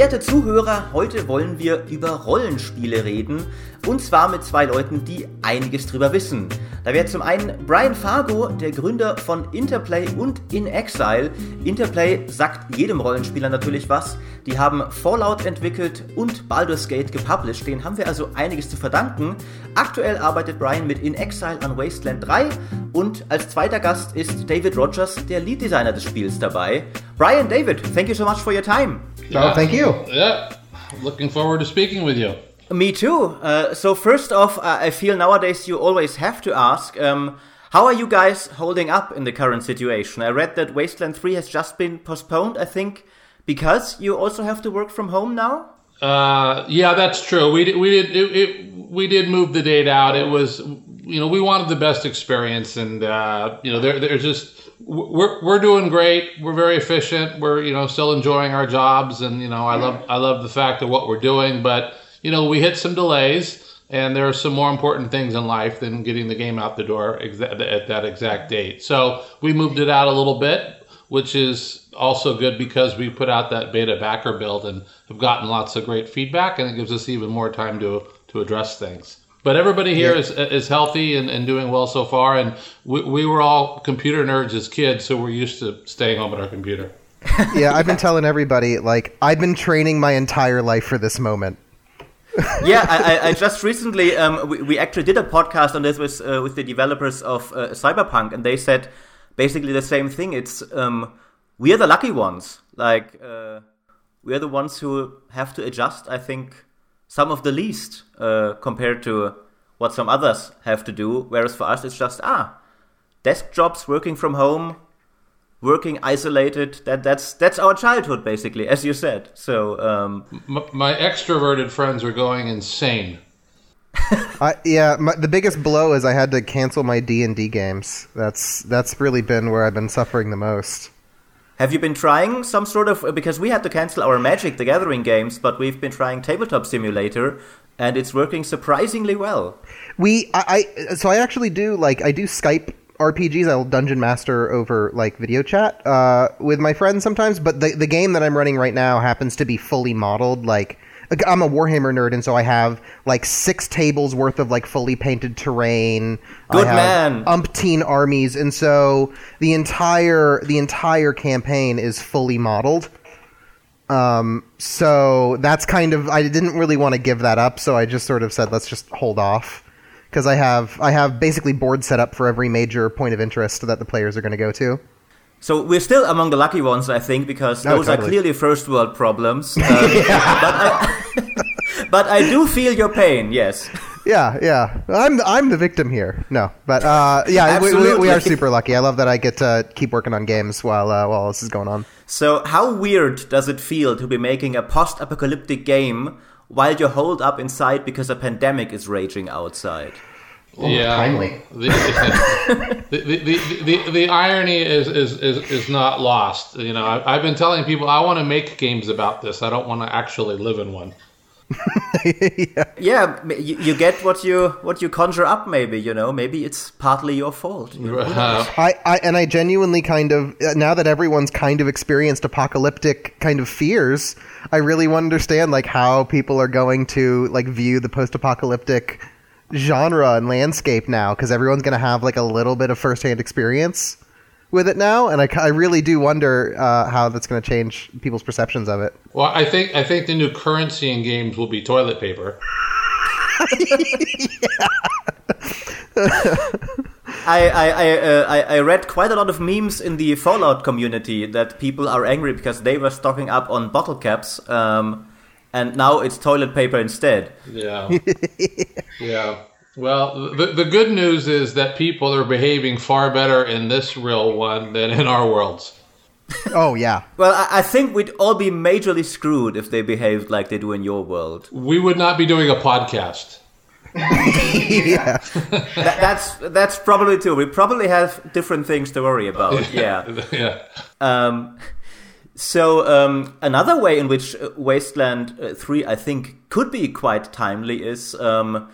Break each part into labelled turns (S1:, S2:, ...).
S1: Verehrte Zuhörer, heute wollen wir über Rollenspiele reden. Und zwar mit zwei Leuten, die einiges drüber wissen. Da wäre zum einen Brian Fargo, der Gründer von Interplay und In Exile. Interplay sagt jedem Rollenspieler natürlich was. Die haben Fallout entwickelt und Baldur's Gate gepublished. Den haben wir also einiges zu verdanken. Aktuell arbeitet Brian mit In Exile an Wasteland 3 und als zweiter Gast ist David Rogers, der Lead Designer des Spiels, dabei. Brian, David, thank you so much for your time.
S2: Yeah. Oh, thank you.
S3: Yeah, looking forward to speaking with you.
S1: Me too. Uh, so first off, I feel nowadays you always have to ask, um, how are you guys holding up in the current situation? I read that Wasteland 3 has just been postponed, I think, because you also have to work from home now?
S3: Uh, yeah, that's true. We did, we did, it, it, we did move the date out. It was, you know, we wanted the best experience and, uh, you know, there, there's just, we're we're doing great. We're very efficient. We're you know still enjoying our jobs, and you know I love I love the fact of what we're doing. But you know we hit some delays, and there are some more important things in life than getting the game out the door exa- at that exact date. So we moved it out a little bit, which is also good because we put out that beta backer build and have gotten lots of great feedback, and it gives us even more time to to address things. But everybody here yeah. is is healthy and, and doing well so far. And we, we were all computer nerds as kids, so we're used to staying home at our computer.
S2: yeah, I've been telling everybody, like, I've been training my entire life for this moment.
S1: yeah, I, I, just recently um, we, we, actually did a podcast on this with uh, with the developers of uh, Cyberpunk, and they said basically the same thing. It's um, we are the lucky ones. Like uh, we are the ones who have to adjust. I think some of the least uh, compared to what some others have to do. Whereas for us, it's just ah, desk jobs, working from home, working isolated. That that's that's our childhood basically, as you said. So um,
S3: my, my extroverted friends are going insane.
S2: I, yeah, my, the biggest blow is I had to cancel my D and D games. That's that's really been where I've been suffering the most.
S1: Have you been trying some sort of because we had to cancel our Magic the Gathering games, but we've been trying Tabletop Simulator, and it's working surprisingly well.
S2: We, I, I so I actually do like I do Skype RPGs. I'll dungeon master over like video chat uh, with my friends sometimes, but the the game that I'm running right now happens to be fully modeled like I'm a Warhammer nerd, and so I have like six tables worth of like fully painted terrain.
S1: Good man.
S2: Umpteen armies, and so the entire the entire campaign is fully modeled. Um, so that's kind of I didn't really want to give that up, so I just sort of said let's just hold off because I have I have basically board set up for every major point of interest that the players are going to go to.
S1: So we're still among the lucky ones, I think, because those totally. are clearly first world problems. Uh, but, I, but I do feel your pain. Yes.
S2: Yeah, yeah. I'm I'm the victim here. No, but uh, yeah, we, we, we, are super lucky. I love that I get to keep working on games while uh, while this is going on.
S1: So, how weird does it feel to be making a post-apocalyptic game while you're holed up inside because a pandemic is raging outside?
S2: Oh, yeah, timely.
S3: The, the, the, the, the, irony is, is, is, is not lost. You know, I, I've been telling people I want to make games about this. I don't want to actually live in one.
S1: yeah, yeah you, you, get what you what you conjure up. Maybe you know. Maybe it's partly your fault. You know?
S2: I, I and I genuinely kind of uh, now that everyone's kind of experienced apocalyptic kind of fears, I really want to understand like how people are going to like view the post-apocalyptic genre and landscape now because everyone's going to have like a little bit of firsthand experience with it now, and I, I really do wonder uh, how that's going to change people's perceptions of it.
S3: Well, I think I think the new currency in games will be toilet paper.
S1: I I I, uh, I, I read quite a lot of memes in the Fallout community that people are angry because they were stocking up on bottle caps. Um, and now it's toilet paper instead.
S3: Yeah. yeah. Well, the, the good news is that people are behaving far better in this real one than in our worlds.
S2: oh, yeah.
S1: well, I, I, think we'd all be majorly screwed if they behaved like they do in your world.
S3: We would not be doing a podcast.
S1: yeah. that, that's that's probably true. We probably have different things to worry about. Yeah.
S3: yeah.
S1: Um, so um, another way in which uh, Wasteland uh, 3 I think could be quite timely is um,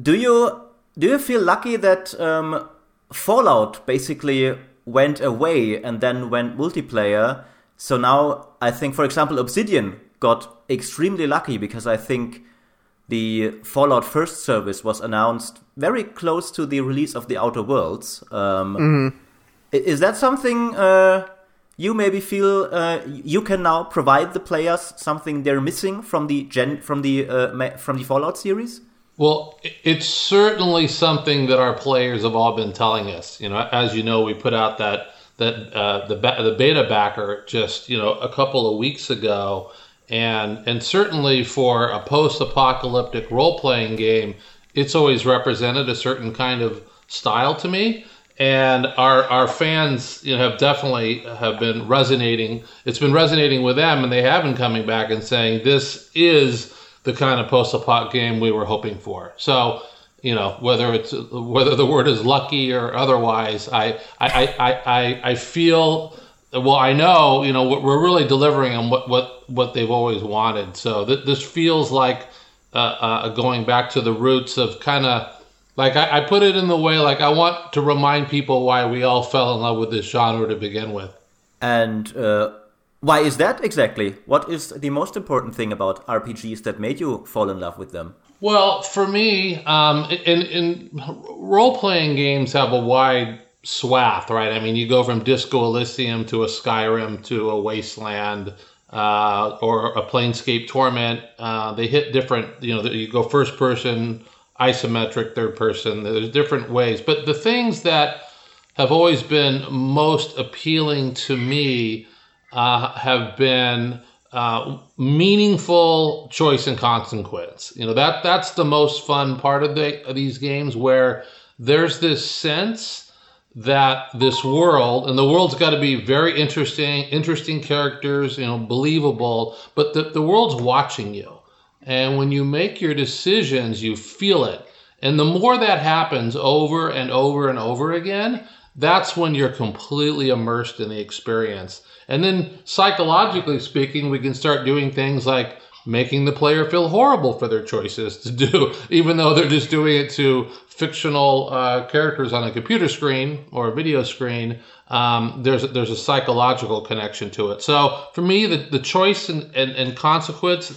S1: do you do you feel lucky that um, Fallout basically went away and then went multiplayer? So now I think, for example, Obsidian got extremely lucky because I think the Fallout First service was announced very close to the release of the Outer Worlds. Um, mm-hmm. Is that something uh, you maybe feel uh, you can now provide the players something they're missing from the gen from the uh, from the Fallout series?
S3: Well, it's certainly something that our players have all been telling us. You know, as you know, we put out that that uh, the the beta backer just you know a couple of weeks ago, and and certainly for a post-apocalyptic role-playing game, it's always represented a certain kind of style to me and our our fans you know have definitely have been resonating. It's been resonating with them and they have been coming back and saying this is the kind of post-apoc game we were hoping for. So you know whether it's whether the word is lucky or otherwise i i i i, I feel well i know you know we're really delivering on what what what they've always wanted. So th- this feels like uh, uh, going back to the roots of kind of like I, I, put it in the way like I want to remind people why we all fell in love with this genre to begin with.
S1: And uh, why is that exactly? What is the most important thing about RPGs that made you fall in love with them?
S3: Well, for me, um, in, in role playing games have a wide swath, right? I mean, you go from Disco Elysium to a Skyrim to a Wasteland. Uh, or a Planescape Torment, uh, they hit different. You know, you go first person, isometric third person. There's different ways, but the things that have always been most appealing to me uh, have been uh, meaningful choice and consequence. You know that that's the most fun part of, the, of these games where there's this sense that this world and the world's got to be very interesting interesting characters you know believable but the, the world's watching you and when you make your decisions, you feel it. And the more that happens over and over and over again, that's when you're completely immersed in the experience. And then psychologically speaking, we can start doing things like making the player feel horrible for their choices to do, even though they're just doing it to fictional uh, characters on a computer screen or a video screen. Um, there's there's a psychological connection to it. So for me, the, the choice and, and, and consequence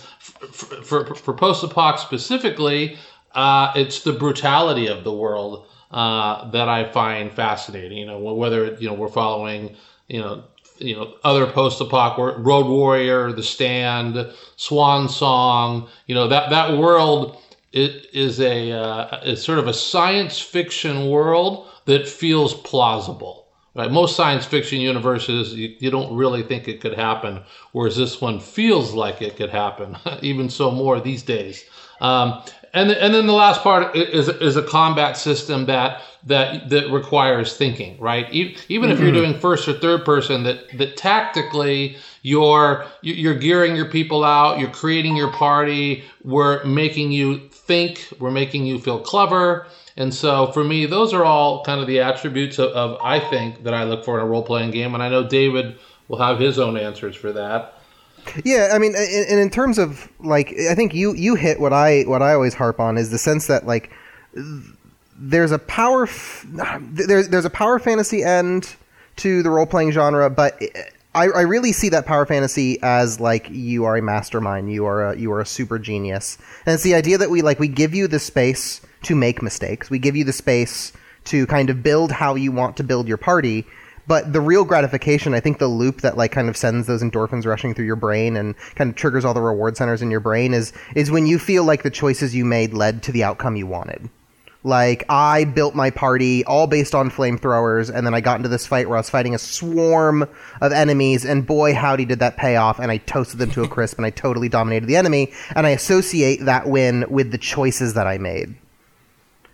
S3: for, for, for post-apoc specifically, uh, it's the brutality of the world uh, that I find fascinating. You know, whether you know we're following, you know, you know other post-apoc Road Warrior, The Stand, Swan Song. You know that that world it is a uh, is sort of a science fiction world that feels plausible. Right? Most science fiction universes, you, you, don't really think it could happen, whereas this one feels like it could happen, even so more these days. Um, and and then the last part is is a combat system that that that requires thinking, right? Even mm-hmm. if you're mm-hmm. doing first or third person, that that tactically you're you're gearing your people out, you're creating your party, we're making you think, we're making you feel clever. And so for me, those are all kind of the attributes of, of I think that I look for in a role playing game. And I know David will have his own answers for that.
S2: Yeah, I mean, and in terms of like, I think you you hit what I what I always harp on is the sense that like there's a power f- there's there's a power fantasy end to the role playing genre, but I, I really see that power fantasy as like you are a mastermind, you are a you are a super genius, and it's the idea that we like we give you the space to make mistakes, we give you the space to kind of build how you want to build your party. But the real gratification, I think, the loop that like kind of sends those endorphins rushing through your brain and kind of triggers all the reward centers in your brain is is when you feel like the choices you made led to the outcome you wanted. Like I built my party all based on flamethrowers, and then I got into this fight where I was fighting a swarm of enemies, and boy howdy did that pay off! And I toasted them to a crisp, and I totally dominated the enemy. And I associate that win with the choices that I made,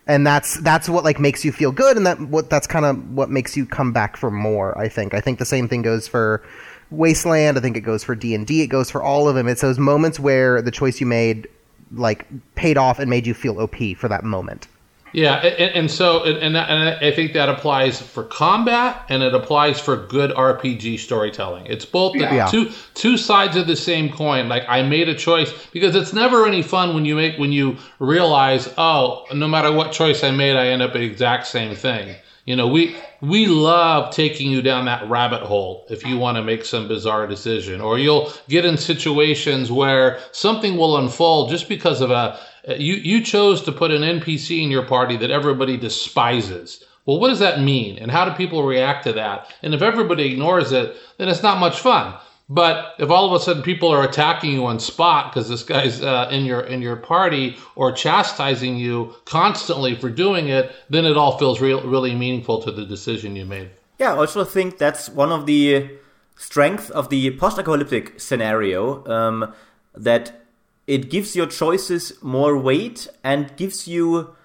S2: and that's that's what like makes you feel good, and that what that's kind of what makes you come back for more. I think. I think the same thing goes for Wasteland. I think it goes for D and D. It goes for all of them. It's those moments where the choice you made like paid off and made you feel OP for that moment.
S3: Yeah, and, and so and, and I think that applies for combat and it applies for good RPG storytelling. It's both yeah. two two sides of the same coin. Like I made a choice because it's never any fun when you make when you realize, oh, no matter what choice I made, I end up the exact same thing. You know, we we love taking you down that rabbit hole if you want to make some bizarre decision, or you'll get in situations where something will unfold just because of a you you chose to put an NPC in your party that everybody despises. Well, what does that mean, and how do people react to that? And if everybody ignores it, then it's not much fun. But if all of a sudden people are attacking you on spot because this guy's uh, in your in your party or chastising you constantly for doing it, then it all feels real, really meaningful to the decision you made.
S1: Yeah, I also think that's one of the strengths of the post-apocalyptic scenario um, that it gives your choices more weight and gives you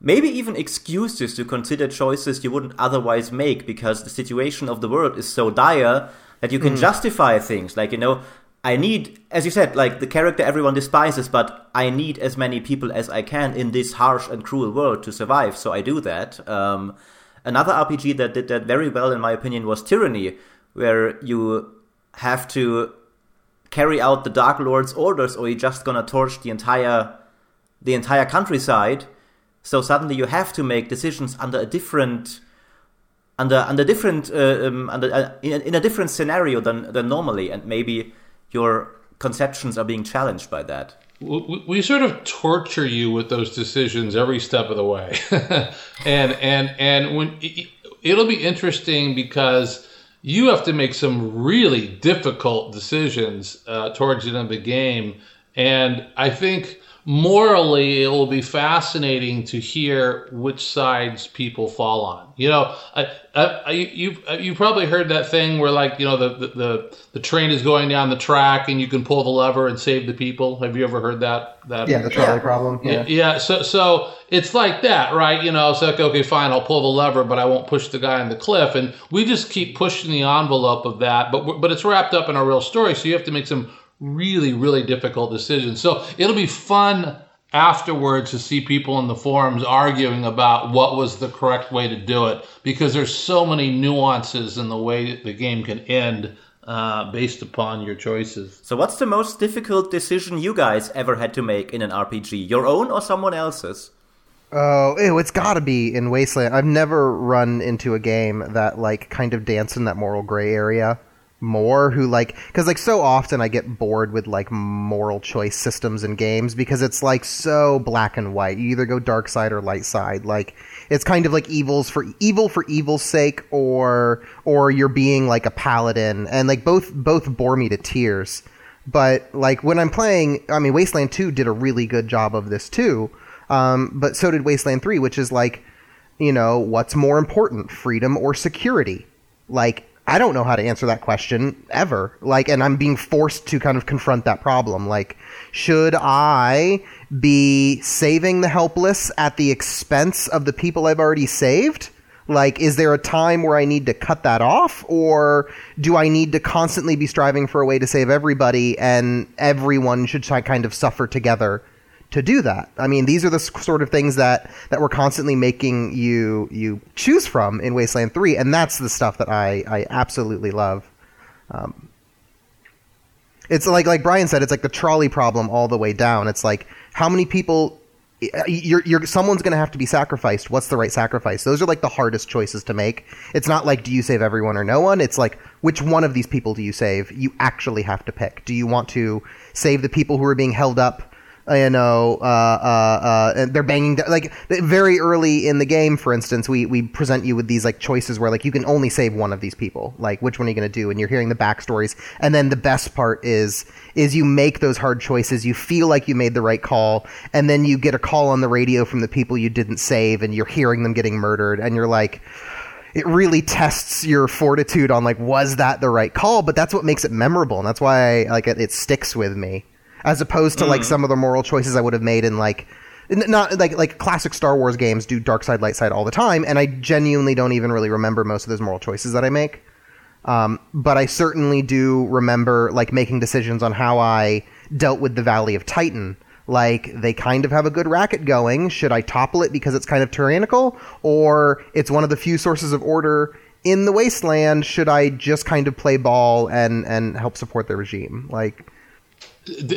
S1: maybe even excuses to consider choices you wouldn't otherwise make because the situation of the world is so dire that you can mm. justify things. Like you know i need as you said like the character everyone despises but i need as many people as i can in this harsh and cruel world to survive. So i do that. Um, another rpg that did that very well in my opinion was tyranny where you have to carry out the dark lord's orders or you're just gonna torch the entire the entire countryside so suddenly you have to make decisions under a different under under different uh, um, under uh, in, in, a different scenario than than normally, and maybe your conceptions are being challenged by that.
S3: We, we sort of torture you with those decisions every step of the way, and and and when it'll be interesting because you have to make some really difficult decisions uh, towards the end of the game, and I think morally, it will be fascinating to hear which sides people fall on. You know, I, I, I, you you probably heard that thing where like you know the, the, the the train is going down the track and you can pull the lever and save the people. Have you ever heard that? That
S2: yeah, the trolley yeah. problem.
S3: Yeah. yeah, So so it's like that, right? You know, it's like okay, fine, I'll pull the lever, but I won't push the guy on the cliff, and we just keep pushing the envelope of that. But but it's wrapped up in a real story, so you have to make some really, really difficult decisions. So it'll be fun afterwards to see people in the forums arguing about what was the correct way to do it because there's so many nuances in the way the game can end uh, based upon your choices.
S1: So, what's the most difficult decision you guys ever had to make in an RPG? Your own or someone else's?
S2: Oh, ew, it's got to be in Wasteland. I've never run into a game that like kind of dance in that moral gray area more who like because like so often i get bored with like moral choice systems in games because it's like so black and white. You either go dark side or light side. Like it's kind of like evils for evil for evil's sake or or you're being like a paladin. And like both both bore me to tears. But like when i'm playing i mean wasteland 2 did a really good job of this too um, but so did wasteland 3 which is like you know what's more important freedom or security? Like I don't know how to answer that question ever. Like, and I'm being forced to kind of confront that problem. Like, should I be saving the helpless at the expense of the people I've already saved? Like, is there a time where I need to cut that off? Or do I need to constantly be striving for a way to save everybody and everyone should kind of suffer together to do that. I mean, these are the sort of things that that we're constantly making you you choose from in Wasteland Three, and that's the stuff that I I absolutely love. Um, it's like like Brian said, it's like the trolley problem all the way down. It's like how many people you're, you're someone's going to have to be sacrificed. What's the right sacrifice? Those are like the hardest choices to make. It's not like do you save everyone or no one. It's like which one of these people do you save? You actually have to pick. Do you want to save the people who are being held up you know, uh, uh, uh, they're banging like very early in the game. For instance, we we present you with these like choices where like you can only save one of these people. Like which one are you going to do? And you're hearing the backstories. And then the best part is is you make those hard choices. You feel like you made the right call, and then you get a call on the radio from the people you didn't save, and you're hearing them getting murdered, and you're like it really tests your fortitude on like was that the right call but that's what makes it memorable and that's why like it, it sticks with me as opposed to mm. like some of the moral choices I would have made in like not like like classic Star Wars games do dark side light side all the time, and I genuinely don't even really remember most of those moral choices that I make. Um, but I certainly do remember like making decisions on how I dealt with the Valley of Titan. Like they kind of have a good racket going. Should I topple it because it's kind of tyrannical, or it's one of the few sources of order in the wasteland? Should I just kind of play ball and and help support the regime? Like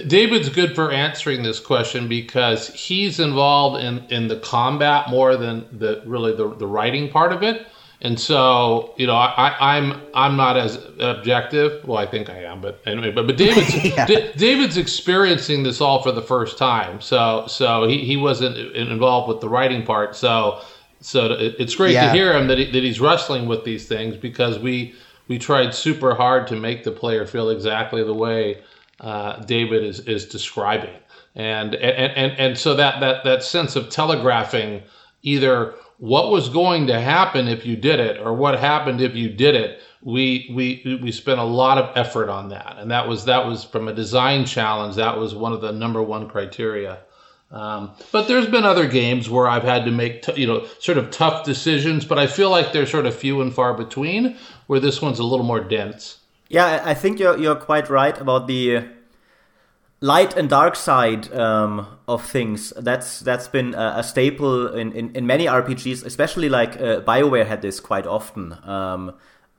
S3: David's good for answering this question because he's involved in, in the combat more than the really the, the writing part of it. And so, you know, I, I'm I'm not as objective. Well, I think I am, but anyway. But but David's
S2: Yeah.
S3: D- David's experiencing this all for the first time. So so he, he wasn't involved with the writing part. So so it's great to hear him that he, that he's wrestling with these things because we we tried super hard to make the player feel exactly the way uh, David is is describing. And and, and and so that that that sense of telegraphing either what was going to happen if you did it or what happened if you did it we we we spent a lot of effort on that. And that was that was from a design challenge that was one of the number one criteria. Um, but there's been other games where I've had to make t- you know sort of tough decisions but I feel like they're sort of few and far between where this one's a little more dense
S1: Yeah, I I think you're you're quite right about the uh, light and dark side um, of things. That's that's been a, a staple in, in, in many RPGs, especially like uh, Bioware had this quite often. Um,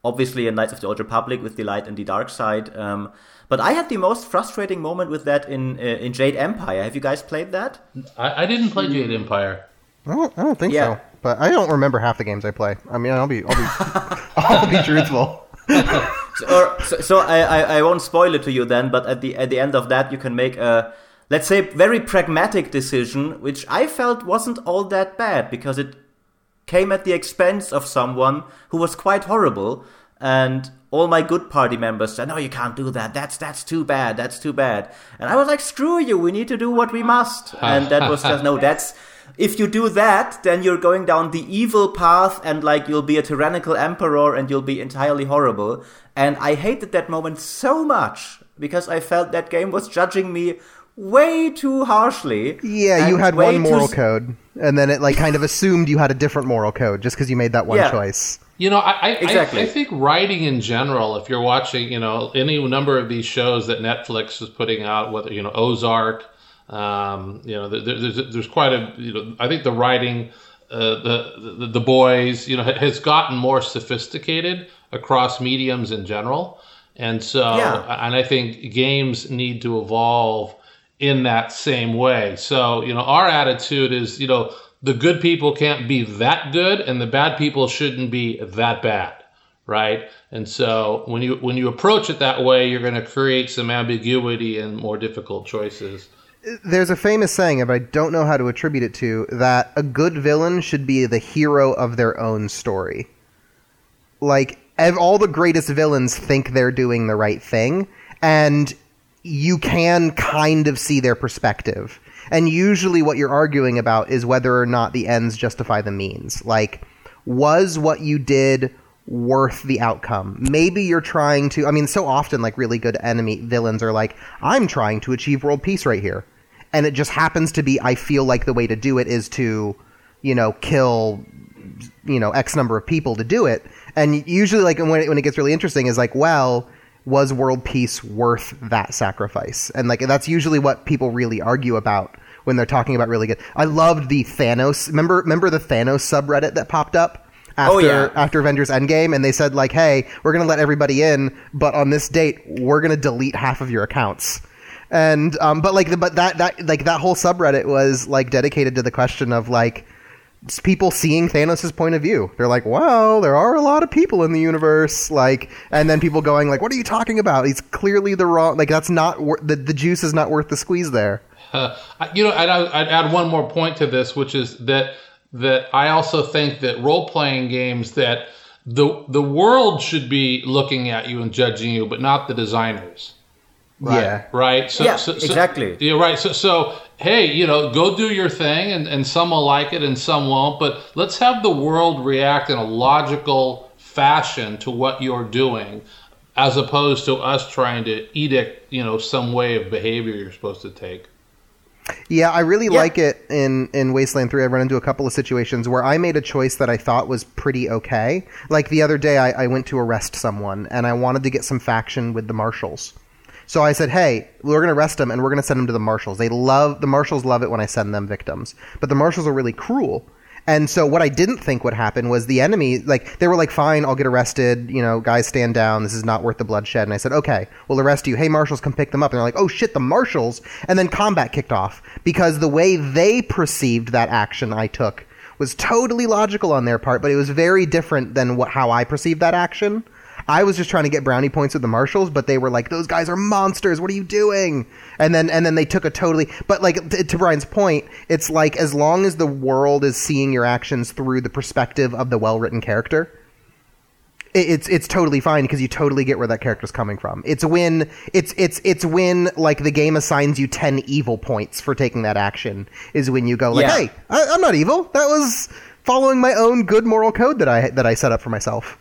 S1: obviously, in Knights of the Old Republic with the light and the dark side. Um, but I had the most frustrating moment with that in uh, in Jade Empire. Have you guys played that?
S3: I, I didn't play Jade Empire
S2: I don't, I don't think
S1: Yeah.
S2: so. But I don't remember half the games I play. I mean, I'll be, I'll be, I'll be truthful.
S1: So, or, so, so I, I, I won't spoil it to you then, but at the at the end of that, you can make a let's say very pragmatic decision, which I felt wasn't all that bad because it came at the expense of someone who was quite horrible, and all my good party members said, "No, you can't do that. That's that's too bad. That's too bad." And I was like, "Screw you. We need to do what we must." Ah. And that was just no. That's if you do that, then you're going down the evil path, and like you'll be a tyrannical emperor, and you'll be entirely horrible. And I hated that moment so much because I felt that game was judging me way too harshly.
S2: Yeah, you had one moral
S1: s-
S2: code, and then it like kind of assumed you had a different moral code just because you made that one
S1: Yeah.
S2: choice.
S3: You know, I, I,
S1: Exactly.
S3: I, I think writing in general, if you're watching, you know, any number of these shows that Netflix is putting out, whether, you know, Ozark, um, you know, there, there's, there's quite a, you know, I think the writing, uh, the, the, the boys, you know, has gotten more sophisticated across mediums in general. And so,
S1: Yeah.
S3: and I think games need to evolve in that same way. So, you know, our attitude is, you know, the good people can't be that good and the bad people shouldn't be that bad, right? And so when you when you approach it that way, you're going to create some ambiguity and more difficult choices.
S2: There's a famous saying, but I don't know how to attribute it to, that a good villain should be the hero of their own story. Like, ev- all the greatest villains think they're doing the right thing, and you can kind of see their perspective. And usually, what you're arguing about is whether or not the ends justify the means. Like, was what you did worth the outcome? Maybe you're trying to. I mean, so often, like, really good enemy villains are like, I'm trying to achieve world peace right here. And it just happens to be, I feel like the way to do it is to, you know, kill you know x number of people to do it. And usually like when it, when it gets really interesting is like well was world peace worth that sacrifice? And like that's usually what people really argue about when they're talking about really good. I loved the thanos. Remember remember the thanos subreddit that popped up oh, after
S1: Oh, yeah.
S2: after avengers endgame? And they said like hey we're going to let everybody in but on this date we're going to delete half of your accounts and um, but like the, but that that like that whole subreddit was like dedicated to the question of like people seeing Thanos' point of view. They're like, "Well, there are a lot of people in the universe." Like, and then people going like, "What are you talking about? He's clearly the wrong. Like, that's not wor- the the juice is not worth the squeeze there."
S3: Uh, you know, I'd, I'd add one more point to this, which is that that I also think that role playing games that the the world should be looking at you and judging you, but not the designers. Right.
S2: Yeah.
S3: Right. So,
S1: Yeah,
S3: so- so-
S1: exactly.
S3: Yeah. Right. So, so hey, you know, go do your thing, and, and some will like it, and some won't. But let's have the world react in a logical fashion to what you're doing, as opposed to us trying to edict, you know, some way of behavior you're supposed to take.
S2: Yeah, I really
S1: Yeah.
S2: like it in in Wasteland 3. I run into a couple of situations where I made a choice that I thought was pretty okay. Like the other day, I, I went to arrest someone, and I wanted to get some faction with the marshals. So I said, "Hey, we're going to arrest them, and we're going to send them to the marshals. They love the marshals love it when I send them victims, but the marshals are really cruel." And so what I didn't think would happen was the enemy, like they were like, "Fine, I'll get arrested. You know, guys, stand down. This is not worth the bloodshed." And I said, "Okay, we'll arrest you. Hey, marshals, come pick them up." And they're like, "Oh shit, the marshals!" And then combat kicked off because the way they perceived that action I took was totally logical on their part, but it was very different than what how I perceived that action. I was just trying to get brownie points with the marshals, but they were like, "Those guys are monsters. What are you doing?" And then and then they took a totally. But like t- to Brian's point, it's like as long as the world is seeing your actions through the perspective of the well written character, it- it's it's totally fine because you totally get where that character's coming from. It's when it's it's it's when like the game assigns you ten evil points for taking that action is when you go like,
S1: Yeah.
S2: "Hey, I, I'm not evil. That was following my own good moral code that I that I set up for myself."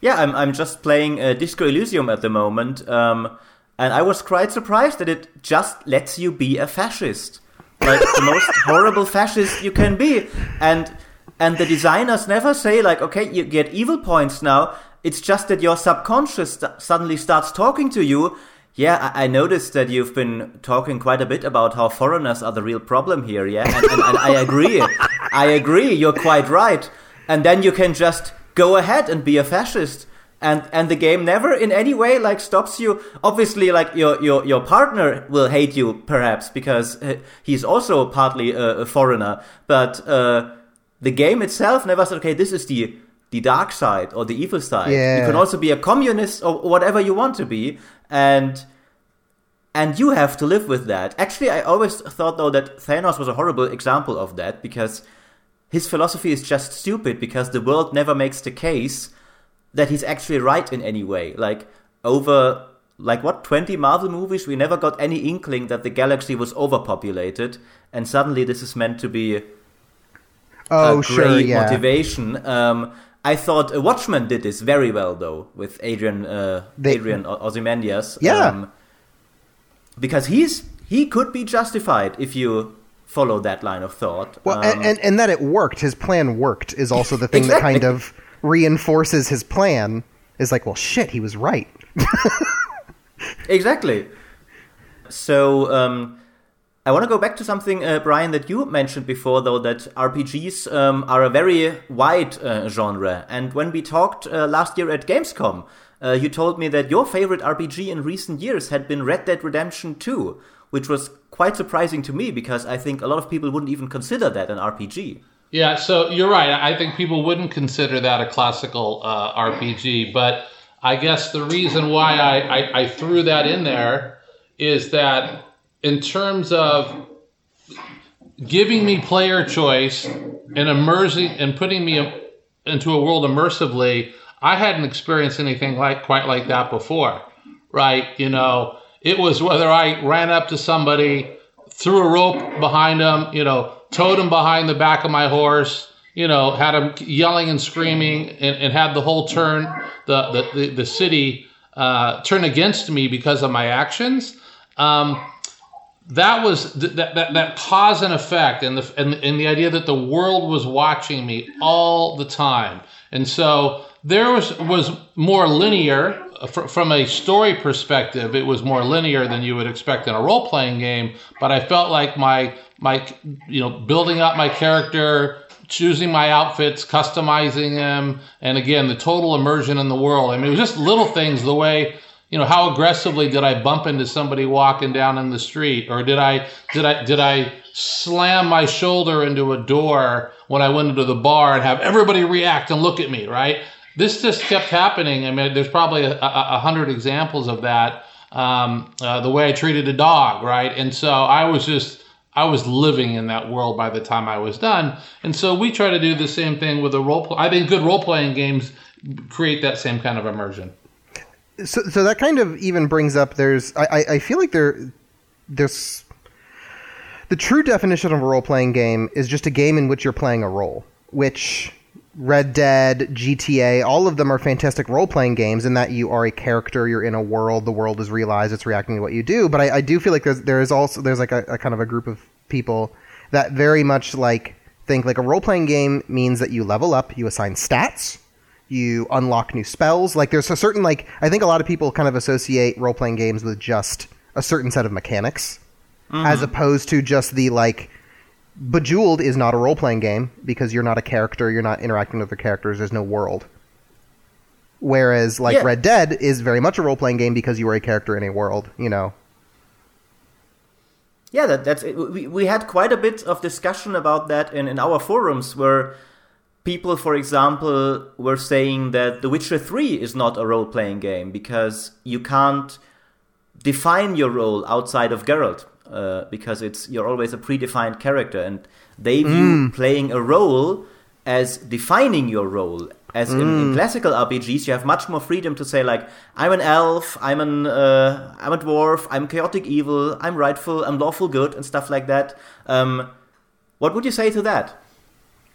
S1: Yeah, I'm, I'm just playing uh, Disco Elysium at the moment, um, and I was quite surprised that it just lets you be a fascist, like the most horrible fascist you can be, and and the designers never say like, okay, you get evil points now. It's just that your subconscious st- suddenly starts talking to you. Yeah, I, I noticed that you've been talking quite a bit about how foreigners are the real problem here. Yeah, and, and, and I agree. I agree. You're quite right. And then you can just go ahead and be a fascist. And and the game never in any way like stops you. Obviously like your your your partner will hate you perhaps because he's also partly a, a foreigner. But uh, the game itself never said okay this is the the dark side or the evil side.
S2: Yeah.
S1: you can also be a communist or whatever you want to be. And and you have to live with that. Actually i always thought though that thanos was a horrible example of that because his philosophy is just stupid because the world never makes the case that he's actually right in any way. Like over like what 20 Marvel movies we never got any inkling that the galaxy was overpopulated and suddenly this is meant to be
S2: Oh,
S1: a
S2: sure, yeah.
S1: motivation. Um I thought Watchmen did this very well though with Adrian uh,
S2: They-
S1: Adrian O- Ozymandias.
S2: Yeah.
S1: Um, because he's he could be justified if you follow that line of thought.
S2: Well,
S1: Um,
S2: and, and and that it worked. His plan worked is also the thing that kind of reinforces his plan. Is like, well, shit, he was right.
S1: Exactly. So um, I want to go back to something, uh, Brian, that you mentioned before, though, that RPGs um, are a very wide uh, genre. And when we talked uh, last year at Gamescom, uh, you told me that your favorite RPG in recent years had been Red Dead Redemption 2, which was quite surprising to me because I think a lot of people wouldn't even consider that an RPG.
S3: Yeah, so you're right. I think people wouldn't consider that a classical uh, RPG, but I guess the reason why I, I, I threw that in there is that in terms of giving me player choice and immersing and putting me into a world immersively, I hadn't experienced anything like quite like that before, right? You know, it was whether I ran up to somebody, threw a rope behind them, you know, towed him behind the back of my horse, you know, had him yelling and screaming, and, and had the whole turn, the the the, the city uh, turn against me because of my actions. Um, that was th- that, that that cause and effect and the and, and the idea that the world was watching me all the time and so there was was more linear Uh, fr- from a story perspective it was more linear than you would expect in a role playing game but i felt like my my you know building up my character choosing my outfits customizing them and again the total immersion in the world. I mean it was just little things the way you know how aggressively did i bump into somebody walking down in the street or did i did i did i slam my shoulder into a door when i went into the bar and have everybody react and look at me right this just kept happening i mean there's probably a, a, a hundred examples of that um, uh, the way i treated a dog right and so i was just I was living in that world by the time I was done. And so we try to do the same thing with a role play. I think good role playing games create that same kind of immersion.
S2: so, so that kind of even brings up there's I, I- feel like there there's the true definition of a role playing game is just a game in which you're playing a role which red dead gta all of them are fantastic role playing games in that you are a character you're in a world the world is realized it's reacting to what you do but i, I do feel like there's there is also there's like a, a kind of a group of people that very much like think like a role playing game means that you level up you assign stats you unlock new spells. Like there's a certain like I think a lot of people kind of associate role playing games with just a certain set of mechanics, mm-hmm. as opposed to just the like. Bejeweled is not a role playing game because you're not a character, you're not interacting with other characters, there's no world. Whereas like
S1: Yeah.
S2: Red Dead is very much a role playing game because you are a character in a world, you know.
S1: Yeah, that, that's it. We, we had quite a bit of discussion about that in, in our forums where people, for example, were saying that The Witcher 3 is not a role playing game because you can't define your role outside of Geralt. Uh, because it's you're always a predefined character, and they view playing a role as defining your role. As in, in classical RPGs, you have much more freedom to say like, I'm an elf, I'm an uh, I'm a dwarf, I'm chaotic evil, I'm rightful, I'm lawful good, and stuff like that. Um, what would you say to that?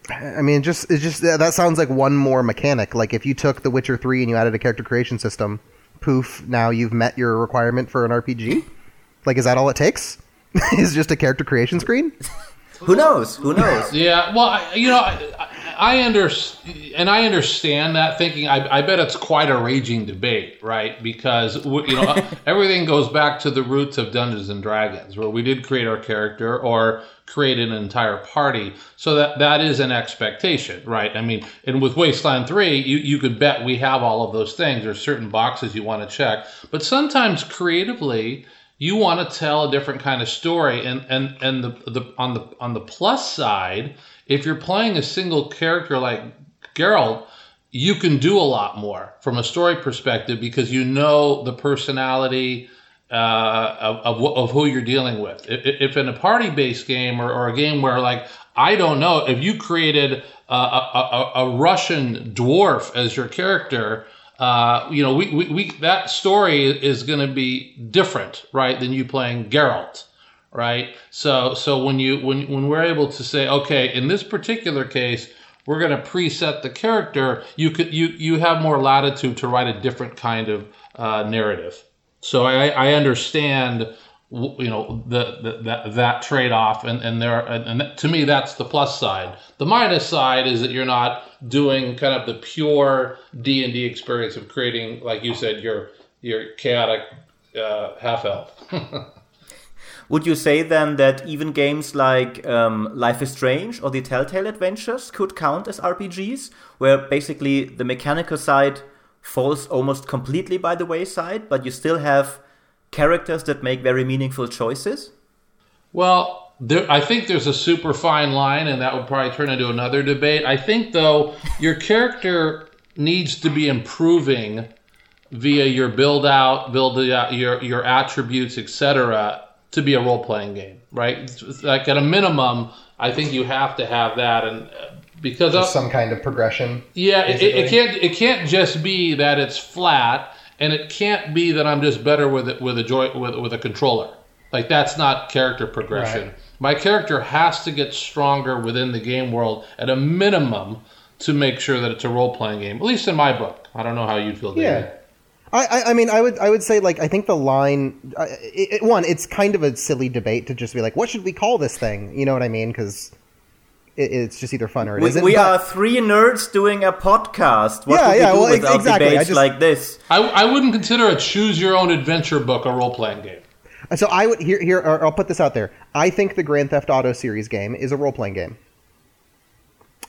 S2: I mean, just it's just that sounds like one more mechanic. Like if you took The Witcher Three and you added a character creation system, poof, now you've met your requirement for an RPG. Like, is that all it takes? is just a character creation screen?
S1: Who knows? Who knows?
S3: Yeah, well, I, you know, I, I under and I understand that thinking. I, I bet it's quite a raging debate, right? Because you know everything goes back to the roots of Dungeons and Dragons, where we did create our character or create an entire party. So that that is an expectation, right? I mean, and with Wasteland Three, you you could bet we have all of those things. There's certain boxes you want to check, but sometimes creatively you want to tell a different kind of story and and and the, the on the on the plus side if you're playing a single character like Geralt you can do a lot more from a story perspective because you know the personality uh, of, of, of who you're dealing with. If, if in a party based game or, or a game where, like, I don't know, if you created a, a, a, a Russian dwarf as your character, uh, you know, we, we, we that story is going to be different, right, than you playing Geralt, right? So so when you when when we're able to say, okay, in this particular case, we're going to preset the character, you could you you have more latitude to write a different kind of uh, narrative. So I, I understand you know the, the that that trade off and and there and, and to me that's the plus side. The minus side is that you're not doing kind of the pure d&d experience of creating like you said your your chaotic uh, half elf
S1: Would you say then that even games like um, Life is Strange or the Telltale Adventures could count as RPGs, where basically the mechanical side falls almost completely by the wayside, but you still have characters that make very meaningful choices?
S3: Well, there, I think there's a super fine line, and that would probably turn into another debate. I think, though, your character needs to be improving via your build out, build out your your attributes, etc., to be a role playing game, right? Like at a minimum, I think you have to have that, and uh, because of,
S2: Some kind of progression.
S3: yeah, it, it can't it can't just be that it's flat, and it can't be that I'm just better with it with a joy with with a controller. Like that's not character progression.
S2: Right.
S3: My character has to get stronger within the game world at a minimum to make sure that it's a role playing game. At least in my book. I don't know how you'd feel. David.
S2: Yeah. I, I, I mean, I would, I would say, like, I think the line, uh, it, it- one, it's kind of a silly debate to just be like, what should we call this thing? You know what I mean? Because it, it's just either fun or it
S1: We,
S2: isn't.
S1: we
S2: but-
S1: are three nerds doing a podcast. What
S2: Yeah,
S1: would
S2: yeah,
S1: we do
S2: well, ex-
S1: without
S2: exactly.
S1: Debates
S2: just-
S1: like this?
S3: I, I wouldn't consider a choose your own adventure book a role playing game.
S2: So I would here here or I'll put this out there. I think the Grand Theft Auto series game is a role playing game.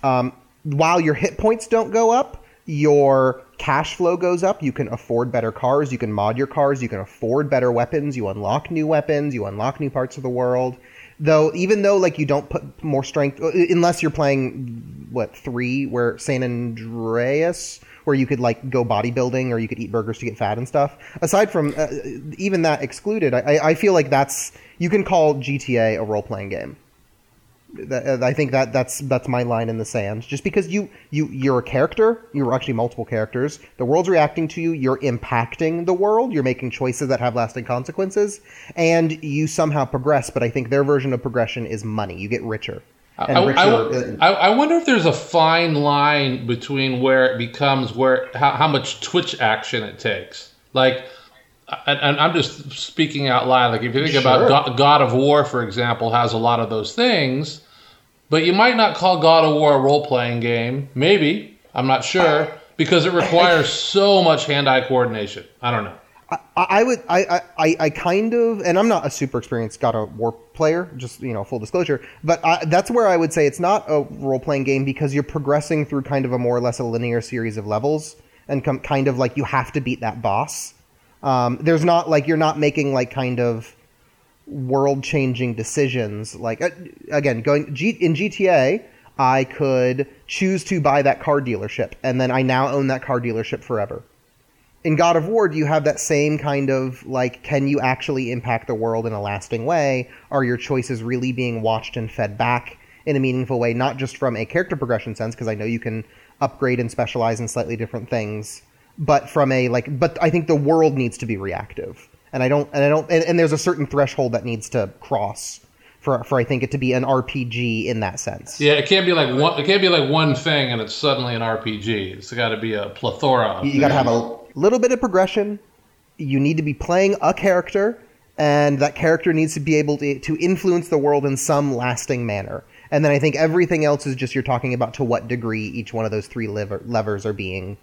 S2: Um, while your hit points don't go up, your cash flow goes up. You can afford better cars. You can mod your cars. You can afford better weapons. You unlock new weapons. You unlock new parts of the world. Though, even though like you don't put more strength, uh, unless you're playing what three, where San Andreas, where you could like go bodybuilding or you could eat burgers to get fat and stuff. Aside from uh, even that excluded, I, I- I feel like that's you can call GTA a role playing game. That- uh, I think that that's that's my line in the sand. Just because you you you're a character, you're actually multiple characters. The world's reacting to you. You're impacting the world. You're making choices that have lasting consequences, and you somehow progress. But I think their version of progression is money. You get richer. And
S3: I,
S2: richer.
S3: I- uh, I- I wonder if there's a fine line between where it becomes where how, how much Twitch action it takes. Like, and, and I'm just speaking out loud. Like, if you think about
S2: Sure.
S3: God, God of War, for example, has a lot of those things, but you might not call God of War a role playing game. Maybe I'm not sure because it requires so much hand-eye coordination. I don't know.
S2: I, I would I, I- I I kind of and I'm not a super experienced God of War player, just you know full disclosure. But I, that's where I would say it's not a role playing game because you're progressing through kind of a more or less a linear series of levels and com- kind of like you have to beat that boss. Um, there's not like you're not making like kind of world changing decisions. Like uh, again, going G, in GTA, I could choose to buy that car dealership, and then I now own that car dealership forever. In God of War, do you have that same kind of like, can you actually impact the world in a lasting way? Are your choices really being watched and fed back in a meaningful way, not just from a character progression sense, because I know you can upgrade and specialize in slightly different things, but from a like, but I think the world needs to be reactive and I don't and I don't and, and, there's a certain threshold that needs to cross for for I think it to be an RPG in that sense.
S3: Yeah, it can't be like one. It can't be like one thing and it's suddenly an RPG. It's got to be a plethora.
S2: you, you got to have a little bit of progression. You need to be playing a character, and that character needs to be able to to influence the world in some lasting manner. And then I think everything else is just you're talking about to what degree each one of those three lever, levers are being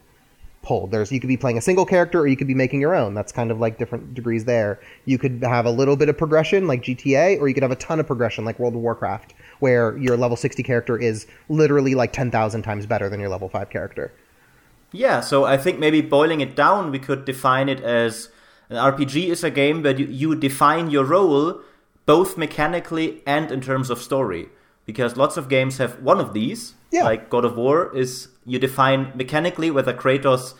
S2: pulled. There's you could be playing a single character or you could be making your own. That's kind of like different degrees there. You could have a little bit of progression like GTA or you could have a ton of progression like World of Warcraft where your level 60 character is literally like 10,000 times better than your level 5 character.
S1: Yeah, so I think maybe boiling it down we could define it as an RPG is a game where you, you define your role both mechanically and in terms of story because lots of games have one of these. Yeah. Like God of War is you define mechanically whether Kratos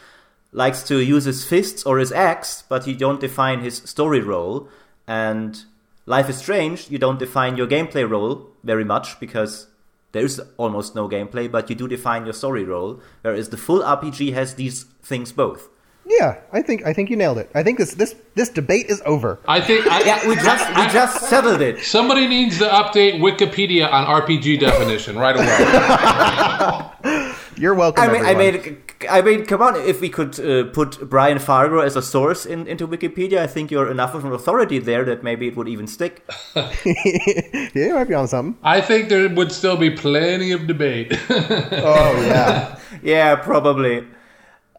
S1: likes to use his fists or his axe, but you don't define his story role. And Life is Strange, you don't define your gameplay role very much because there's almost no gameplay, but you do define your story role. Whereas the full RPG has these things both.
S2: Yeah, I think I think you nailed it. I think this this this debate is over.
S3: I think I,
S1: yeah, we just we just settled it.
S3: Somebody needs to update Wikipedia on RPG definition right
S2: away. You're welcome. I mean,
S1: I mean, I mean, come on. If we could uh, put Brian Fargo as a source in, into Wikipedia, I think you're enough of an authority there that maybe it would even stick.
S2: yeah, you might be on something.
S3: I think there would still be plenty of debate.
S2: oh yeah,
S1: yeah, probably.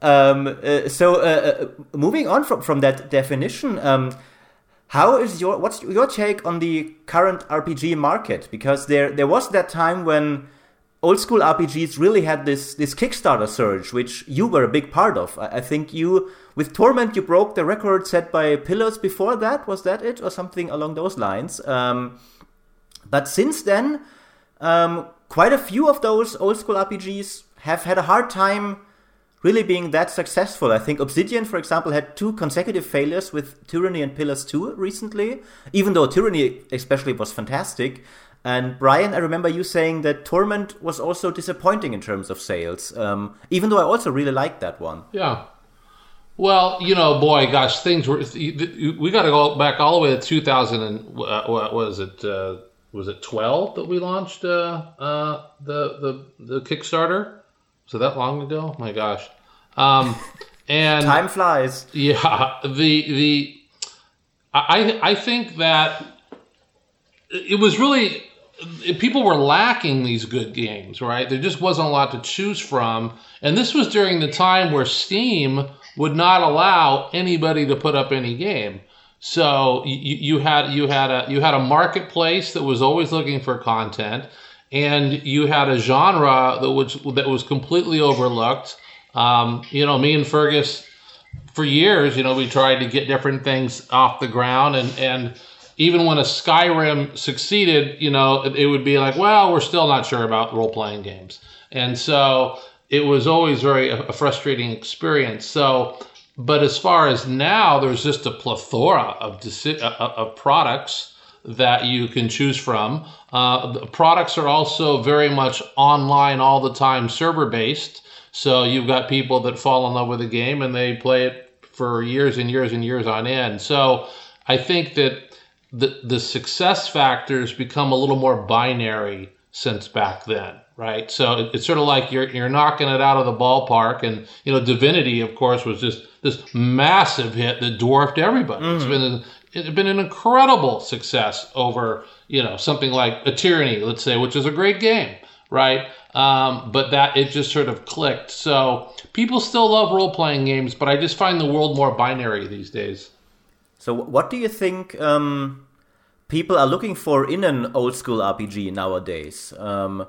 S1: Um, uh, so, uh, uh, moving on from, from that definition, um, how is your what's your take on the current RPG market? Because there there was that time when old school RPGs really had this this Kickstarter surge, which you were a big part of. I, I think you with Torment you broke the record set by Pillars before that. Was that it or something along those lines? Um, but since then, um, quite a few of those old school RPGs have had a hard time really being that successful. I think Obsidian, for example, had two consecutive failures with Tyranny and Pillars 2 recently, even though Tyranny especially was fantastic. And Brian, I remember you saying that Torment was also disappointing in terms of sales, um, even though I also really liked that one.
S3: Yeah. Well, you know, boy, gosh, things were. We got to go back all the way to 2000 and uh, what was it? Uh, was it 12 that we launched uh, uh, the the the Kickstarter? So that long ago? My gosh. Um, and
S1: time flies.
S3: Yeah. The the I I think that it was really people were lacking these good games, right? There just wasn't a lot to choose from, and this was during the time where Steam would not allow anybody to put up any game. So you, you had you had a you had a marketplace that was always looking for content and you had a genre that was that was completely overlooked. Um, you know, me and Fergus, for years, you know, we tried to get different things off the ground, and and even when a Skyrim succeeded, you know, it, it would be like, well, we're still not sure about role playing games, and so it was always very a, a frustrating experience. So. But as far as now, there's just a plethora of, deci- uh, of products that you can choose from. Uh, the products are also very much online all the time, server based. So you've got people that fall in love with a game and they play it for years and years and years on end. So I think that the the success factors become a little more binary since back then, right? So it's sort of like you're you're knocking it out of the ballpark, and you know, Divinity, of course, was just this massive hit that dwarfed everybody. Mm. It's been it's been an incredible success over you know something like a tyranny let's say which is a great game right um, but that it just sort of clicked so people still love role-playing games but i just find the world more binary these days
S1: so what do you think um, people are looking for in an old school rpg nowadays um,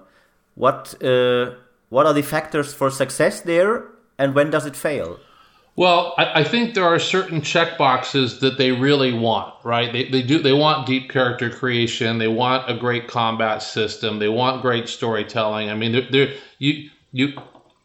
S1: what uh, what are the factors for success there and when does it fail
S3: Well, I, I, think there are certain checkboxes that they really want, right? They, they do they want deep character creation, they want a great combat system, they want great storytelling. I mean, they're, they're you you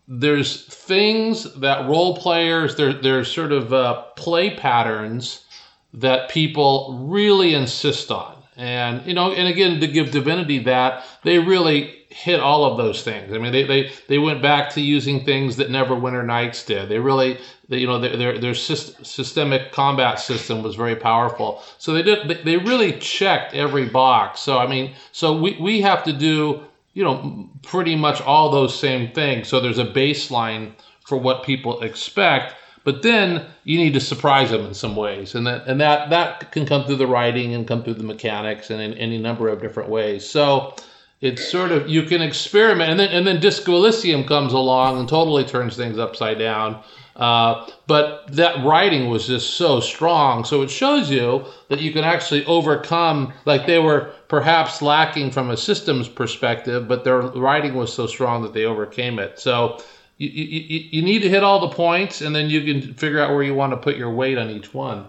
S3: there's things that role players there there's sort of uh, play patterns that people really insist on, and you know, and again to give Divinity that they really hit all of those things. I mean, they, they, they went back to using things that Neverwinter Nights did. They really, they, you know, their, their, their systemic combat system was very powerful. So they did, they really checked every box. So, I mean, so we, we have to do, you know, pretty much all those same things. So there's a baseline for what people expect. But then you need to surprise them in some ways, and that and that that can come through the writing and come through the mechanics and in any number of different ways. So it's sort of you can experiment, and then and then Disco Elysium comes along and totally turns things upside down. Uh, but that writing was just so strong, so it shows you that you can actually overcome. Like they were perhaps lacking from a systems perspective, but their writing was so strong that they overcame it. So. You, you, you need to hit all the points, and then you can figure out where you want to put your weight on each one.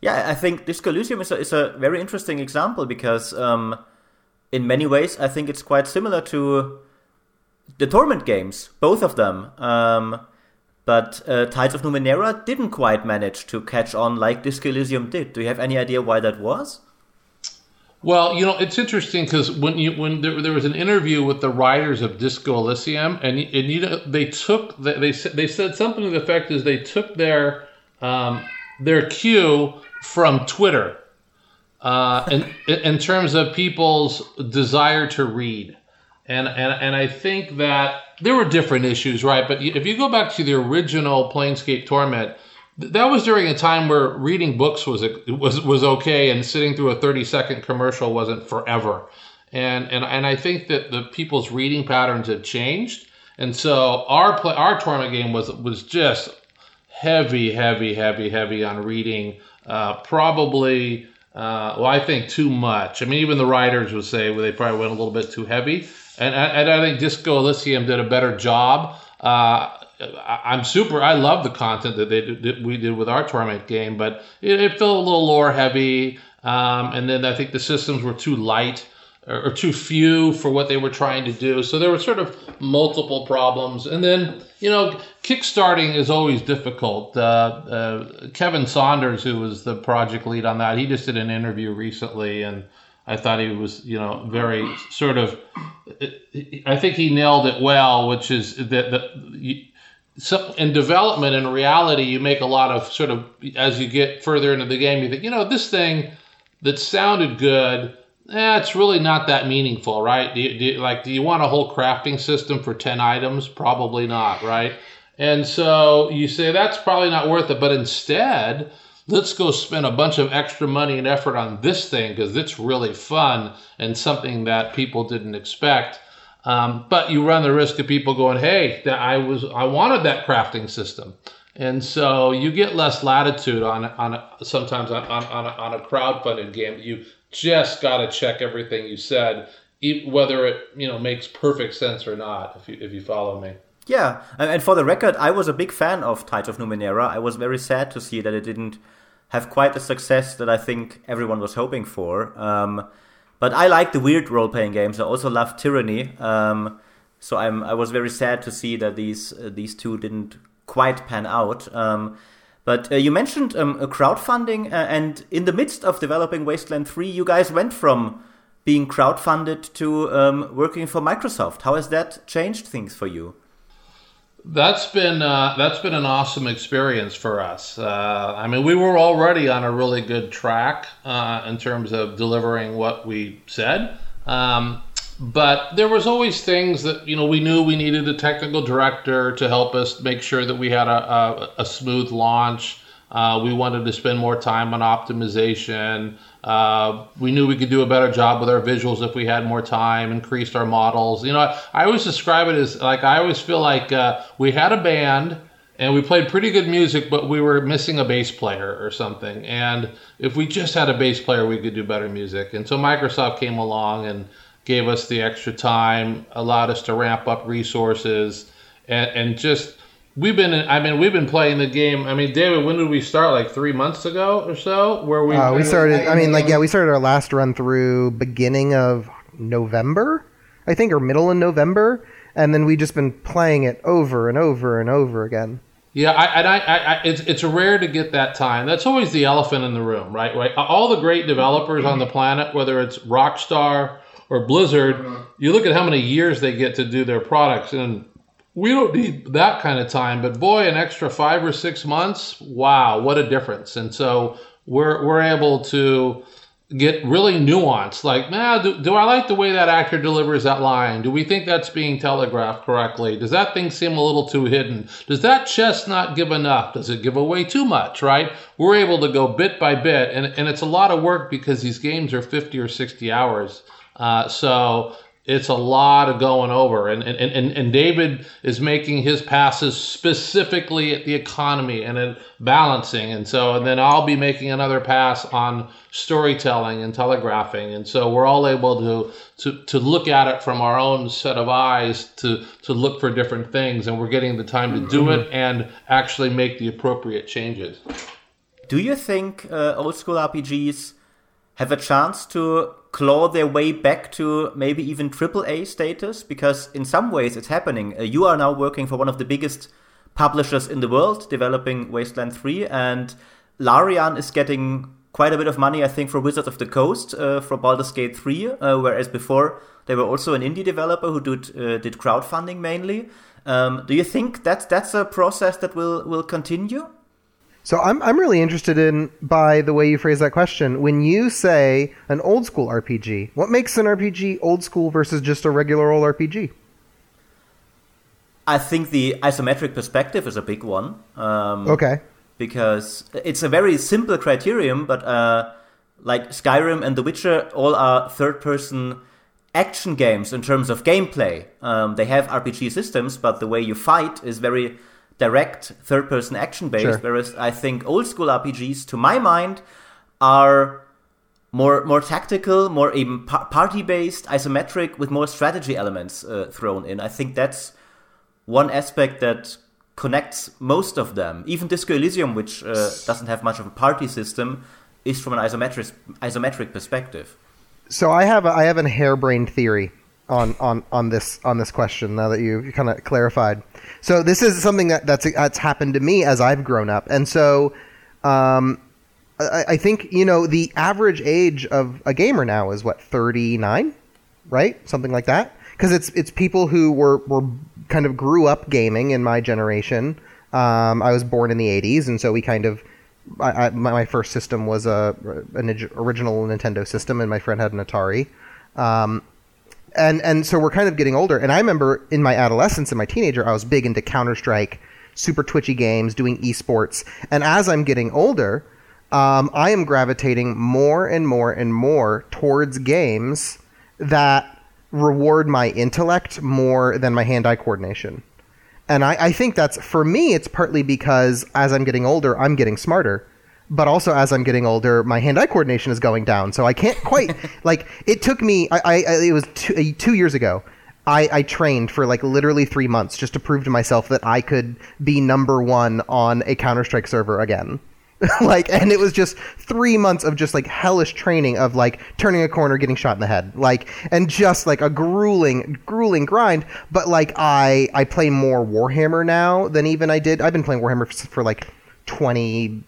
S1: Yeah, I think Disco Elysium is a, is a very interesting example because um, in many ways, I think it's quite similar to the Torment games, both of them. Um, but uh, Tides of Numenera didn't quite manage to catch on like Disco Elysium did. Do you have any idea why that was?
S3: Well, you know, it's interesting because when you when there, there, was an interview with the writers of Disco Elysium, and and you know they took the, they they said something to the effect is they took their um, their cue from Twitter uh, in, in terms of people's desire to read. And, and, and I think that there were different issues, right? But if you go back to the original Planescape Torment, that was during a time where reading books was was was okay, and sitting through a thirty second commercial wasn't forever. And and and I think that the people's reading patterns have changed, and so our play, our Torment game was was just heavy, heavy, heavy, heavy on reading. Uh, probably uh, well, I think too much. I mean, even the writers would say well, they probably went a little bit too heavy. And, and I think Disco Elysium did a better job. Uh, I'm super. I love the content that they we did with our Torment game, but it, it felt a little lore heavy. Um, and then I think the systems were too light or, or, too few for what they were trying to do. So there were sort of multiple problems. And then you know, kickstarting is always difficult. Uh, uh, Kevin Saunders, who was the project lead on that, he just did an interview recently, and I thought he was, you know, very sort of. I think he nailed it well, which is that the. So in development in reality, you make a lot of sort of as you get further into the game, you think, you know, this thing that sounded good eh, it's really not that meaningful, right? Do you, do you, like, do you want a whole crafting system for 10 items? Probably not, right? And so you say that's probably not worth it, but instead, let's go spend a bunch of extra money and effort on this thing because it's really fun and something that people didn't expect. Um, but you run the risk of people going, "Hey, I was I wanted that crafting system," and so you get less latitude on on a, sometimes on on, on a, on a crowdfunded game. You just got to check everything you said, whether it you know makes perfect sense or not. If you if you follow me.
S1: Yeah, and for the record, I was a big fan of Tides of Numenera. I was very sad to see that it didn't have quite the success that I think everyone was hoping for. Um, but I like the weird role playing games. I also love Tyranny. Um, so I'm I was very sad to see that these uh, these two didn't quite pan out. Um, but uh, you mentioned um, crowdfunding, uh, and in the midst of developing Wasteland 3, you guys went from being crowdfunded to um, working for Microsoft. How has that changed things for you?
S3: That's been uh, that's been an awesome experience for us. Uh, I mean, we were already on a really good track uh, in terms of delivering what we said. Um, but there was always things that you know we knew we needed a technical director to help us make sure that we had a, a, a smooth launch. Uh, we wanted to spend more time on optimization. Uh, we knew we could do a better job with our visuals if we had more time, increased our models. You know, I, I always describe it as like I always feel like uh, we had a band and we played pretty good music, but we were missing a bass player or something. And if we just had a bass player, we could do better music. And so Microsoft came along and gave us the extra time, allowed us to ramp up resources, and, and just we've been I mean we've been playing the game. I mean, David, when did we start? Like three months ago or so, where we
S2: uh, we started. I mean, like yeah, we started our last run through beginning of November, I think, or middle in November, and then we just been playing it over and over and over again.
S3: Yeah, I, and I, I, it's it's rare to get that time. That's always the elephant in the room, right? Right. All the great developers on the planet, whether it's Rockstar or Blizzard, you look at how many years they get to do their products, and we don't need that kind of time. But boy, an extra five or six months, wow, what a difference! And so we're we're able to get really nuanced. Like, man, do, do I like the way that actor delivers that line? Do we think that's being telegraphed correctly? Does that thing seem a little too hidden? Does that chest not give enough? Does it give away too much, right? We're able to go bit by bit, and, and it's a lot of work because these games are 50 or 60 hours. Uh, so it's a lot of going over. And, and, and, and david is making his passes specifically at the economy and at balancing. And so and then i'll be making another pass on storytelling and telegraphing. And so we're all able to to, to look at it from our own set of eyes to to look for different things. And we're getting the time to do it and actually make the appropriate changes.
S1: Do you think uh, old school rpgs have a chance to claw their way back to maybe even AAA status? Because in some ways it's happening. Uh, you are now working for one of the biggest publishers in the world, developing Wasteland 3, and Larian is getting quite a bit of money, I think, for Wizards of the Coast uh, for Baldur's Gate 3, uh, whereas before they were also an indie developer who did uh, did crowdfunding mainly. Um, do you think that's that's a process that will will continue?
S2: So I'm I'm really interested in by the way you phrase that question. When you say an old school RPG, what makes an RPG old school versus just a regular old RPG?
S1: I think the isometric perspective is a big one. Um,
S2: okay.
S1: Because it's a very simple criterion, but uh, like Skyrim and The Witcher, all are third-person action games in terms of gameplay. Um, they have RPG systems, but the way you fight is very direct third person action based, sure. whereas I think old school RPGs, to my mind, are more more tactical, more even party based, isometric, with more strategy elements uh, thrown in. I think that's one aspect that connects most of them. Even Disco Elysium, which uh, doesn't have much of a party system, is from an isometric isometric perspective.
S2: So I have a, I have a harebrained theory on on on this on this question now that you kind of clarified. So this is something that that's that's happened to me as I've grown up, and so um, I, I think you know the average age of a gamer now is what thirty nine, right? Something like that. Because it's it's people who were were kind of grew up gaming in my generation. Um, I was born in the '80s, and so we kind of I, I, my first system was a an original Nintendo system, and my friend had an Atari. Um, and and so we're kind of getting older. And I remember in my adolescence and my teenager, I was big into Counter Strike, super twitchy games, doing esports. And as I'm getting older, um, I am gravitating more and more and more towards games that reward my intellect more than my hand-eye coordination. And I, I think that's for me. It's partly because as I'm getting older, I'm getting smarter but also as I'm getting older, my hand-eye coordination is going down. So I can't quite like. It took me. I, I it was two, uh, two years ago. I, I trained for like literally three months just to prove to myself that I could be number one on a Counter Strike server again. like, and it was just three months of just like hellish training of like turning a corner, getting shot in the head, like, and just like a grueling, grueling grind. But like, I I play more Warhammer now than even I did. I've been playing Warhammer for, for like twenty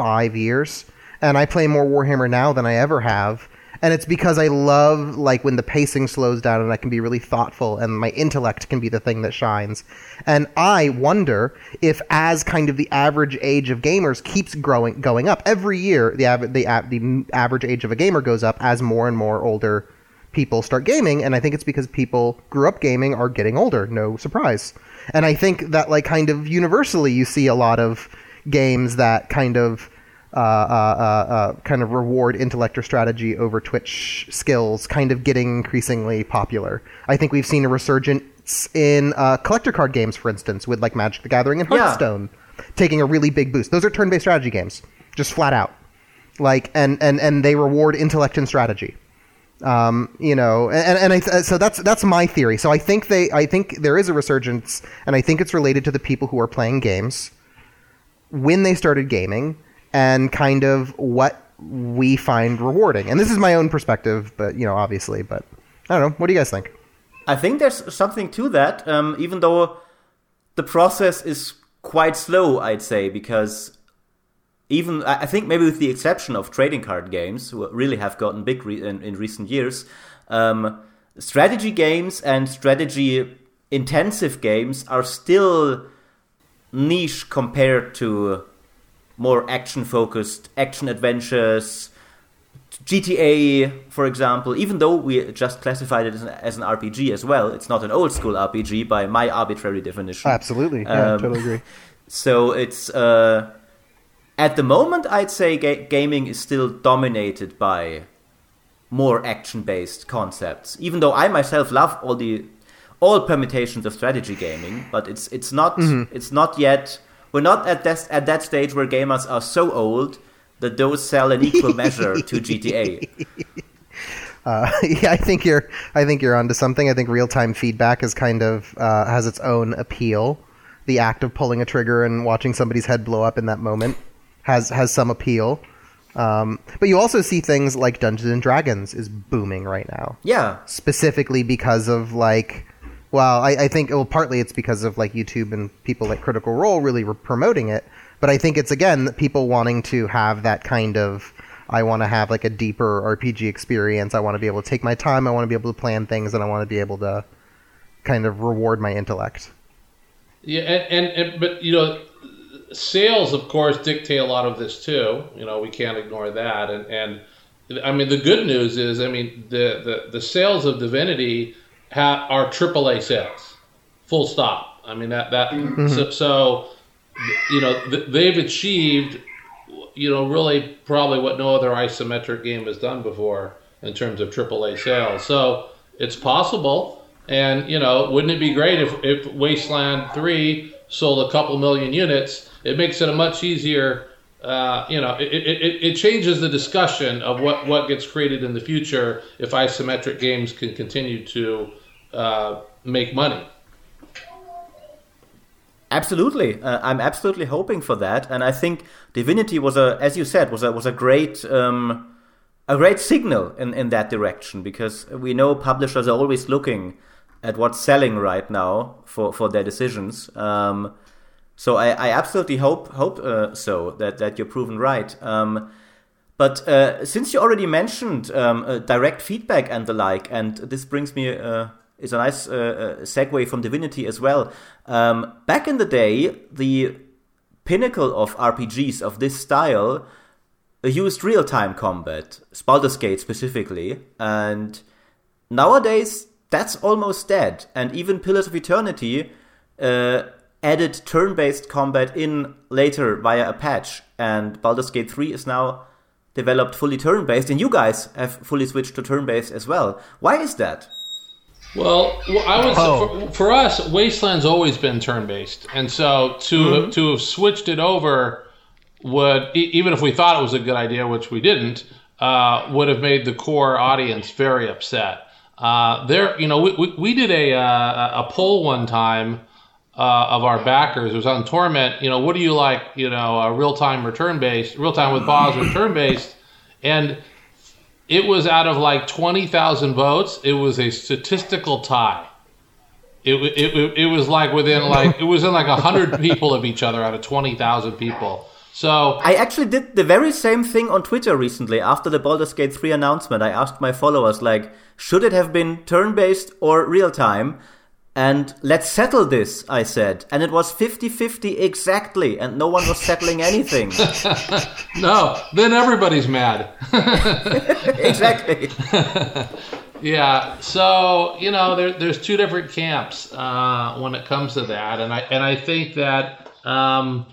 S2: five years, and I play more Warhammer now than I ever have. And it's because I love like when the pacing slows down and I can be really thoughtful and my intellect can be the thing that shines. And I wonder if as kind of the average age of gamers keeps growing going up every year, the av- the, the average age of a gamer goes up as more and more older people start gaming and I think it's because people grew up gaming are getting older, no surprise. And I think that like kind of universally you see a lot of games that kind of uh, uh, uh, uh, kind of reward intellect or strategy over Twitch skills, kind of getting increasingly popular. I think we've seen a resurgence in uh, collector card games, for instance, with like Magic the Gathering and Hearthstone, yeah. taking a really big boost. Those are turn-based strategy games, just flat out. Like and and and they reward intellect and strategy. Um, you know, and and I, so that's that's my theory. So I think they, I think there is a resurgence, and I think it's related to the people who are playing games when they started gaming, and kind of what we find rewarding. And this is my own perspective, but you know, obviously, but I don't know. What do you guys think?
S1: I think there's something to that, um, even though the process is quite slow, I'd say, because even I think maybe with the exception of trading card games, who really have gotten big re- in, in, recent years, um, strategy games and strategy intensive games are still niche compared to more action focused action adventures. GTA, for example, even though we just classified it as an, as an, RPG as well, it's not an old school RPG by my arbitrary definition.
S2: Absolutely, yeah, um, totally agree.
S1: So it's uh, at the moment, I'd say ga- gaming is still dominated by more action-based concepts. Even though I myself love all the all permutations of strategy gaming, but it's it's not mm-hmm. it's not yet we're not at that at that stage where gamers are so old that those sell in equal measure to GTA.
S2: Uh, yeah, I think you're. I think you're onto something. I think real time feedback is kind of uh, has its own appeal. The act of pulling a trigger and watching somebody's head blow up in that moment has has some appeal. Um, but you also see things like Dungeons and Dragons is booming right now.
S1: Yeah,
S2: specifically because of like, well, I, I think well, partly it's because of like YouTube and people like Critical Role really were promoting it. But I think it's again people wanting to have that kind of. I want to have like a deeper RPG experience. I want to be able to take my time. I want to be able to plan things, and I want to be able to kind of reward my intellect.
S3: Yeah, and, and, and but you know sales, of course, dictate a lot of this too. You know, we can't ignore that. And, and I mean, the good news is, I mean, the, the, the sales of Divinity ha- are AAA sales, full stop. I mean, that, that, mm-hmm. so, so, you know, th- they've achieved, you know, really probably what no other isometric game has done before in terms of AAA sales. So it's possible. And, you know, wouldn't it be great if, if Wasteland 3 sold a couple million units? it makes it a much easier. Uh, you know, it, it, it changes the discussion of what, what gets created in the future if isometric games can continue to uh, make money.
S1: Absolutely, uh, I'm absolutely hoping for that, and I think Divinity was a, as you said, was a was a great um, a great signal in, in that direction because we know publishers are always looking at what's selling right now for, for their decisions. Um, so I, I absolutely hope hope uh, so that that you're proven right. Um, but uh, since you already mentioned um, uh, direct feedback and the like, and this brings me uh, is a nice uh, uh, segue from Divinity as well. Um, back in the day, the pinnacle of RPGs of this style used real time combat, Baldur's Gate specifically, and nowadays that's almost dead. And even Pillars of Eternity added turn-based combat in later via a patch, and Baldur's Gate 3 is now developed fully turn-based, and you guys have fully switched to turn-based as well. Why is that?
S3: Well, I would oh. for, for, us, Wasteland's always been turn-based, and so to mm-hmm. to have switched it over would even if we thought it was a good idea, which we didn't, uh, would have made the core audience very upset. Uh, there, you know, we, we, we did a uh, a poll one time uh, of our backers. It was on Torment. You know, what do you like? You know, uh, real time return based, real time with pause return based, and it was out of like twenty thousand votes. It was a statistical tie. It, it, it, was like within like it was in like a hundred people of each other out of twenty thousand people. So
S1: I actually did the very same thing on Twitter recently after the Baldur's Gate 3 announcement. I asked my followers like, should it have been turn-based or real-time? And let's settle this, I said. And it was 50 50 exactly, and no one was settling anything.
S3: no, then everybody's mad.
S1: exactly.
S3: yeah, so, you know, there, there's two different camps uh, when it comes to that. And I, and I think that. Um,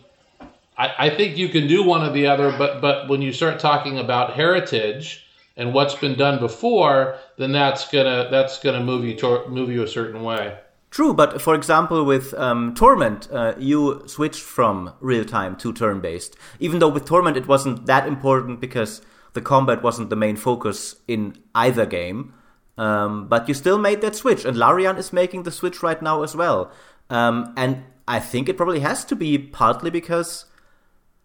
S3: I, I think you can do one or the other, but but when you start talking about heritage, and what's been done before, then that's gonna that's gonna move you to, move you a certain way.
S1: True, but for example, with um, Torment, uh, you switched from real time to turn based. Even though with Torment it wasn't that important because the combat wasn't the main focus in either game. Um, but you still made that switch, and Larian is making the switch right now as well. Um, and I think it probably has to be partly because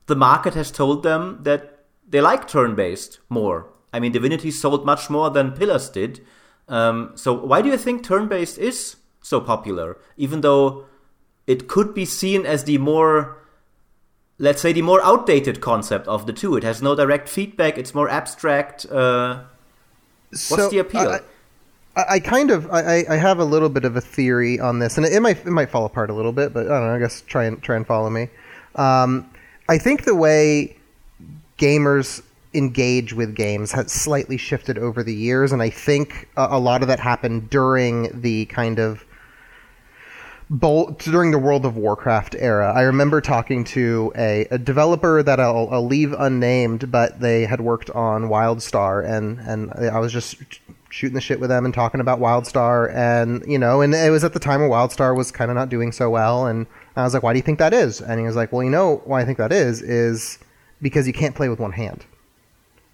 S1: the market has told them that they like turn based more. I mean, Divinity sold much more than Pillars did. Um, so why do you think turn based is so popular, even though it could be seen as the more let's say the more outdated concept of the two. It has no direct feedback. It's more abstract. Uh, what's
S2: So,
S1: the appeal?
S2: I, I, kind of I, I have a little bit of a theory on this, and it, it might it might fall apart a little bit, but I don't know. I guess try and try and follow me. Um, I think the way gamers engage with games has slightly shifted over the years, and I think a, a lot of that happened during the kind of Bol- during the World of Warcraft era. I remember talking to a, a developer that I'll, I'll leave unnamed, but they had worked on WildStar, and and I was just shooting the shit with them and talking about WildStar, and you know, and it was at the time where WildStar was kind of not doing so well, and I was like, why do you think that is? And he was like, well, you know, why I think that is is because you can't play with one hand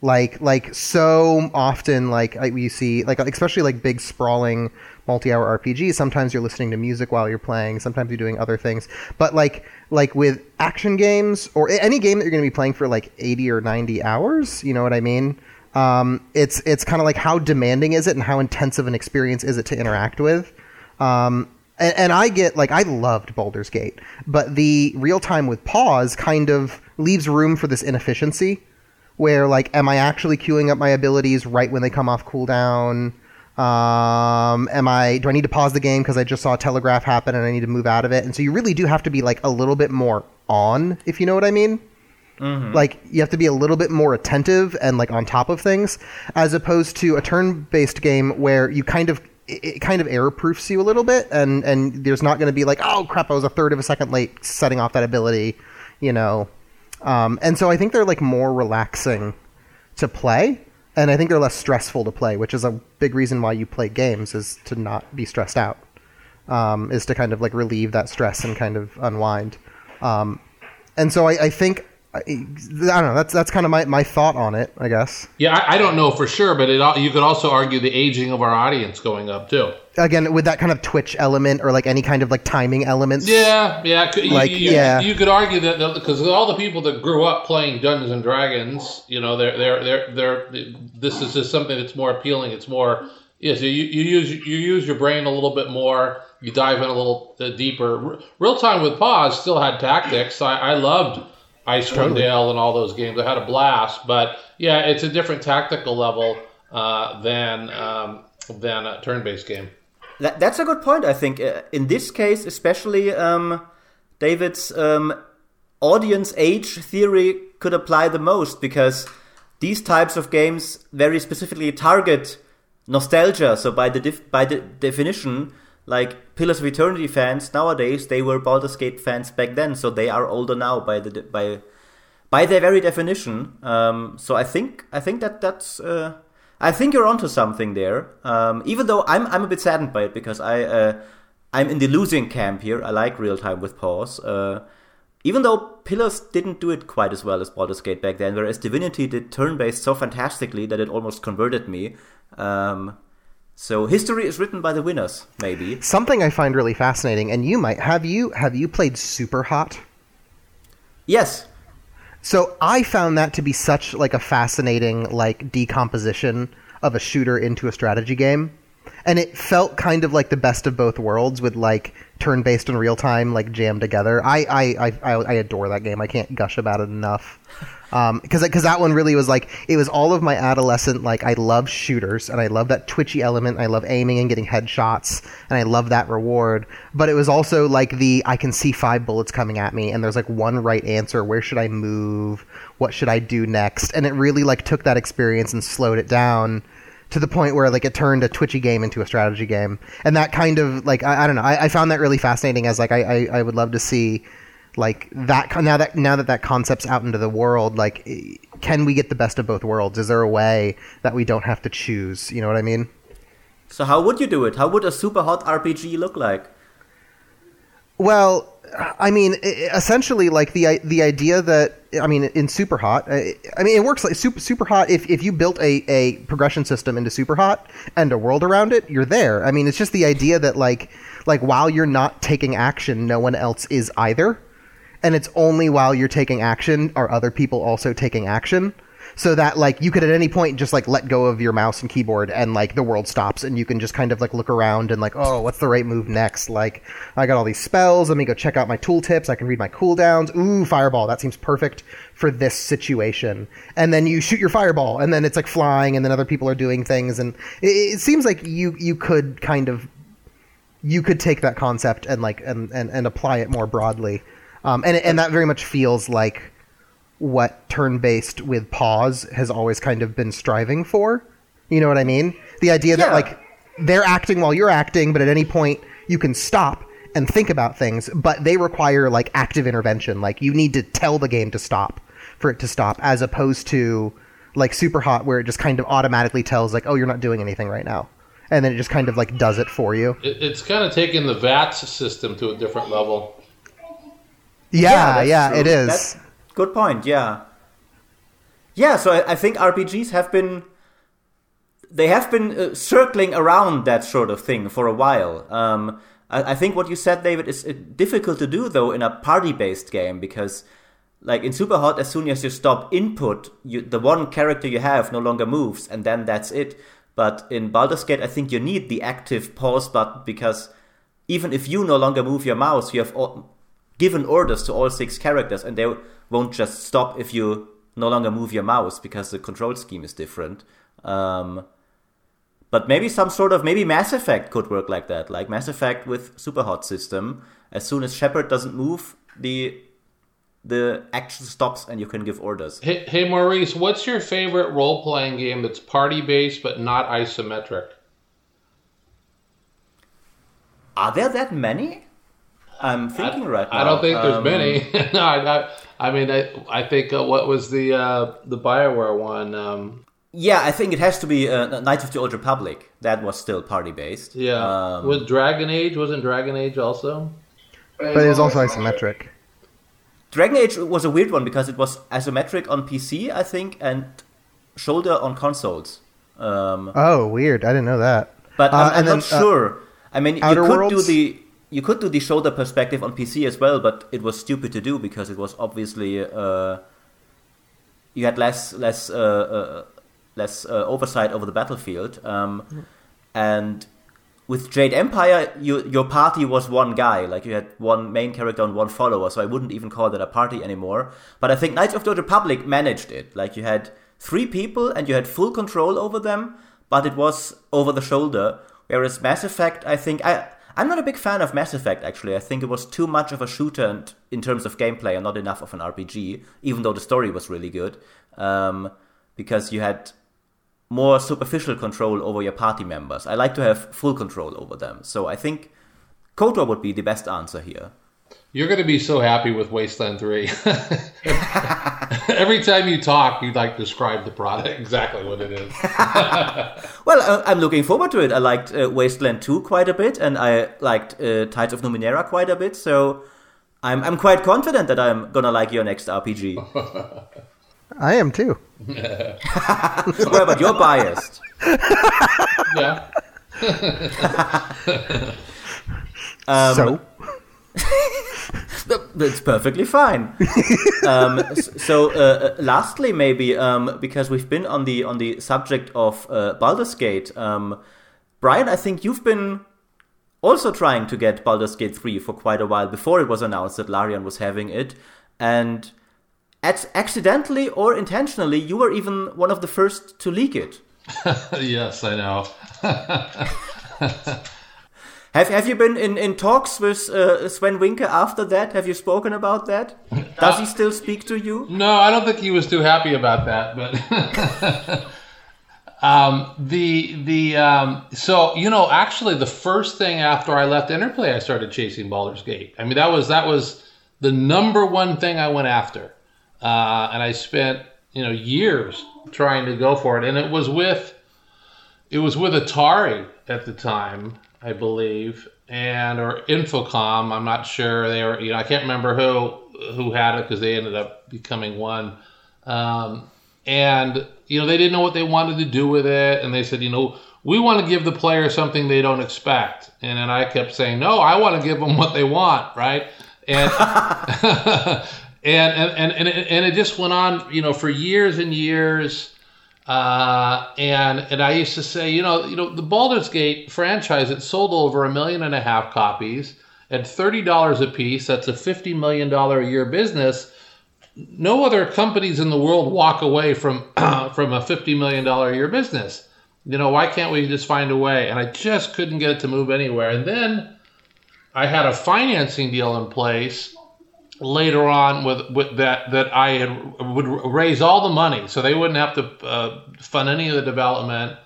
S2: like like so often like you see like especially like big sprawling multi-hour RPGs sometimes you're listening to music while you're playing. Sometimes you're doing other things. But like like with action games or any game that you're going to be playing for like 80 or 90 hours you know what I mean? Um, it's it's kind of like how demanding is it and how intensive an experience is it to interact with? Um, and, and I get like I loved Baldur's Gate, but the real time with pause kind of leaves room for this inefficiency, where like, am I actually queuing up my abilities right when they come off cooldown? Um, am I? Do I need to pause the game because I just saw a telegraph happen and I need to move out of it? And so you really do have to be like a little bit more on, if you know what I mean. Like you have to be a little bit more attentive and like on top of things, as opposed to a turn-based game where you kind of it it kind of error proofs you a little bit, and and there's not going to be like, oh crap, I was a third of a second late setting off that ability, you know. Um, and so I think they're like more relaxing to play, and I think they're less stressful to play, which is a big reason why you play games is to not be stressed out, um, is to kind of like relieve that stress and kind of unwind. Um, and so I, I think I, I don't know. That's that's kind of my, my thought on it. I guess.
S3: Yeah, I, I don't know for sure, but it, you could also argue the aging of our audience going up too.
S2: Again, with that kind of Twitch element or like any kind of like timing elements.
S3: Yeah, yeah. you-
S2: Like,
S3: you,
S2: yeah.
S3: you could argue that because all the people that grew up playing Dungeons and Dragons, you know, they're they're they're they're. This is just something that's more appealing. It's more. Yes, you, you use you use your brain a little bit more. You dive in a little uh, deeper. Real time with pause still had tactics. I, I loved Icewind Dale and all those games. I had a blast. But yeah, it's a different tactical level uh, than um, than a turn based game.
S1: That, that's a good point, I think. Uh, in this case, especially, um, David's um, audience age theory could apply the most because these types of games very specifically target nostalgia. So by the def- by the definition, like Pillars of Eternity fans nowadays, they were Baldur's Gate fans back then, so they are older now by the by by their very definition. Um, so I think I think that that's uh, I think you're onto something there. Um, even though I'm I'm a bit saddened by it because I uh, I'm in the losing camp here. I like real time with pause. Uh, even though Pillars didn't do it quite as well as Baldur's Gate back then, whereas Divinity did turn based so fantastically that it almost converted me. Um, so history is written by the winners, maybe.
S2: Something I find really fascinating, and you might have you have you played Super Hot?
S1: Yes,
S2: So I found that to be such like a fascinating like decomposition of a shooter into a strategy game. And it felt kind of like the best of both worlds with like turn based and real time like jammed together. I I, I, I I adore that game. I can't gush about it enough. Um, because because that one really was like it was all of my adolescent like I love shooters and I love that twitchy element. I love aiming and getting headshots and I love that reward. But it was also like the I can see five bullets coming at me and there's like one right answer. Where should I move? What should I do next? And it really like took that experience and slowed it down to the point where like it turned a twitchy game into a strategy game. And that kind of like I, I don't know. I, I found that really fascinating as like I, I, I would love to see like that now that now that that concept's out into the world like eh, can we get the best of both worlds is there a way that we don't have to choose you know what i mean
S1: So how would you do it? How would a super hot RPG look like?
S2: Well, I mean, essentially, like the the idea that I mean, in Super Hot, I, I mean, it works like Super Super Hot. If if you built a a progression system into Super Hot and a world around it, you're there. I mean, it's just the idea that like like while you're not taking action, no one else is either, and it's only while you're taking action are other people also taking action. So that like you could at any point just like let go of your mouse and keyboard and like the world stops and you can just kind of like look around and like oh what's the right move next? Like i got all these spells. Let me go check out my tooltips. I can read my cooldowns. Ooh fireball. That seems perfect for this situation. And then you shoot your fireball and then it's like flying and then other people are doing things. And it, it seems like you you could kind of you could take that concept and like and and, and apply it more broadly um, and and that very much feels like what turn based with pause has always kind of been striving for. You know what I mean? The idea that
S1: Yeah.
S2: like they're acting while you're acting, but at any point you can stop and think about things, but they require like active intervention. Like you need to tell the game to stop for it to stop, as opposed to like super hot where it just kind of automatically tells like, oh, you're not doing anything right now. And then it just kind of like does it for you.
S3: It, it's kind of taking the VATS system to a different level.
S2: Yeah, yeah,
S1: that's
S2: it
S1: true. That's good point. Yeah, yeah. So I, I think RPGs have been they have been uh, circling around that sort of thing for a while. Um, I, I think what you said, David, is uh, difficult to do though in a party-based game because, like in Superhot, as soon as you stop input, you, the one character you have no longer moves, and then that's it. But in Baldur's Gate, I think you need the active pause button because even if you no longer move your mouse, you have all, given orders to all six characters, and they won't just stop if you no longer move your mouse because the control scheme is different. Um, but maybe some sort of maybe Mass Effect could work like that, like Mass Effect with Superhot system. As soon as Shepard doesn't move, the the action stops and you can give orders.
S3: Hey, hey Maurice, what's your favorite role playing game that's party based but not isometric?
S1: Are there that many? I'm thinking right now.
S3: I don't think there's
S1: Um,
S3: many. no, I, I, I mean, I, I think uh, what was the uh, the Bioware one? Um,
S1: Yeah, I think it has to be uh, Knights of the Old Republic. That was still party based.
S3: yeah,
S1: Um,
S3: with Dragon Age wasn't Dragon Age also?
S2: But it is also isometric.
S1: Dragon Age was a weird one because it was isometric on PC, I think, and shoulder on consoles. Um,
S2: Oh, weird. I didn't know that.
S1: but
S2: Uh,
S1: I'm, I'm
S2: and
S1: not
S2: then, uh,
S1: sure. I mean, you
S2: Outer
S1: could do
S2: Worlds?
S1: the you could do the shoulder perspective on PC as well, but it was stupid to do because it was obviously uh, you had less less uh, uh, less uh, oversight over the battlefield. Um, and with Jade Empire, you, your party was one guy. Like you had one main character and one follower, so I wouldn't even call that a party anymore. But I think Knights of the Republic managed it. Like you had three people and you had full control over them, but it was over the shoulder. Whereas Mass Effect, I think I I'm not a big fan of Mass Effect actually. I think it was too much of a shooter and, in terms of gameplay and not enough of an RPG, even though the story was really good. Um, because you had more superficial control over your party members. I like to have full control over them. So I think KOTOR would be the best answer here.
S3: You're going to be so happy with Wasteland 3. Every time you talk, you like describe the product exactly what it is.
S1: Well, uh, I'm looking forward to it. I liked uh, Wasteland 2 quite a bit, and I liked uh, Tides of Numenera quite a bit. So I'm I'm quite confident that I'm gonna like your next RPG.
S2: I am too.
S1: well, but you're biased.
S3: yeah.
S1: Um,
S2: so
S1: That's perfectly fine. um, so, uh, uh, lastly, maybe um, because we've been on the on the subject of uh, Baldur's Gate, um, Brian, I think you've been also trying to get Baldur's Gate 3 for quite a while before it was announced that Larian was having it, and ac- accidentally or intentionally, you were even one of the first to leak it.
S3: yes, I know.
S1: Have Have you been in, in talks with uh, Swen Vincke after that? Have you spoken about that? Does he still speak to you?
S3: No, I don't think he was too happy about that. But um, the the um, so you know actually the first thing after I left Interplay, I started chasing Baldur's Gate. I mean that was that was the number one thing I went after, uh, and I spent you know years trying to go for it, and it was with it was with Atari at the time, I believe, and or Infocom. I'm not sure they were. You know, I can't remember who who had it because they ended up becoming one. Um, and you know, they didn't know what they wanted to do with it, and they said, you know, we want to give the player something they don't expect. And then I kept saying, no, I want to give them what they want, right? And and, and and and it just went on, you know, for years and years. Uh, and and I used to say, you know, you know, the Baldur's Gate franchise it sold over a million and a half copies at thirty dollars a piece. That's a fifty million dollar a year business. No other companies in the world walk away from from a fifty million dollar a year business. You know, why can't we just find a way? And I just couldn't get it to move anywhere. And then I had a financing deal in place later on with, with that that I had would raise all the money so they wouldn't have to uh, fund any of the development.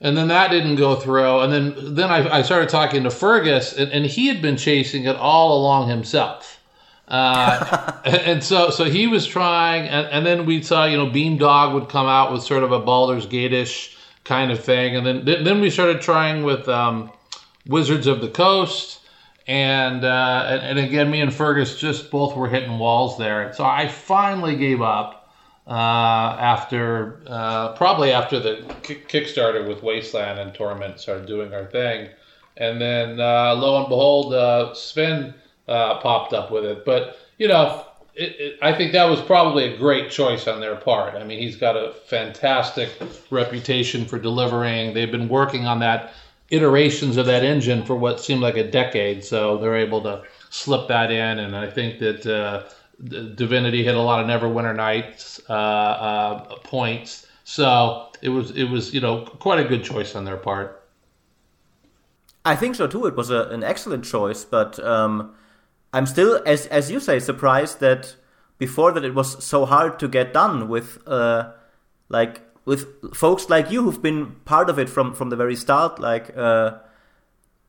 S3: And then that didn't go through. And then then I, I started talking to Feargus, and, and, he had been chasing it all along himself. Uh, and, and, so so he was trying, and, and then we saw you know Beamdog would come out with sort of a Baldur's Gate-ish kind of thing, and then then we started trying with um, Wizards of the Coast and, uh, and, and again, me and Feargus just both were hitting walls there. So I finally gave up uh, after uh, probably after the Kickstarter with Wasteland and Torment started doing our thing, and then uh, lo and behold, uh, Swen uh, popped up with it. But you know, it, it, I think that was probably a great choice on their part. I mean, he's got a fantastic reputation for delivering. They've been working on that iterations of that engine for what seemed like a decade. So they're able to slip that in, and I think that uh, Divinity hit a lot of Neverwinter Nights uh, uh, points. So it was it was you know quite a good choice on their part.
S1: I think so too. It was a, an excellent choice, but um, I'm still, as as you say, surprised that before that it was so hard to get done with uh, like with folks like you who've been part of it from from the very start, like uh,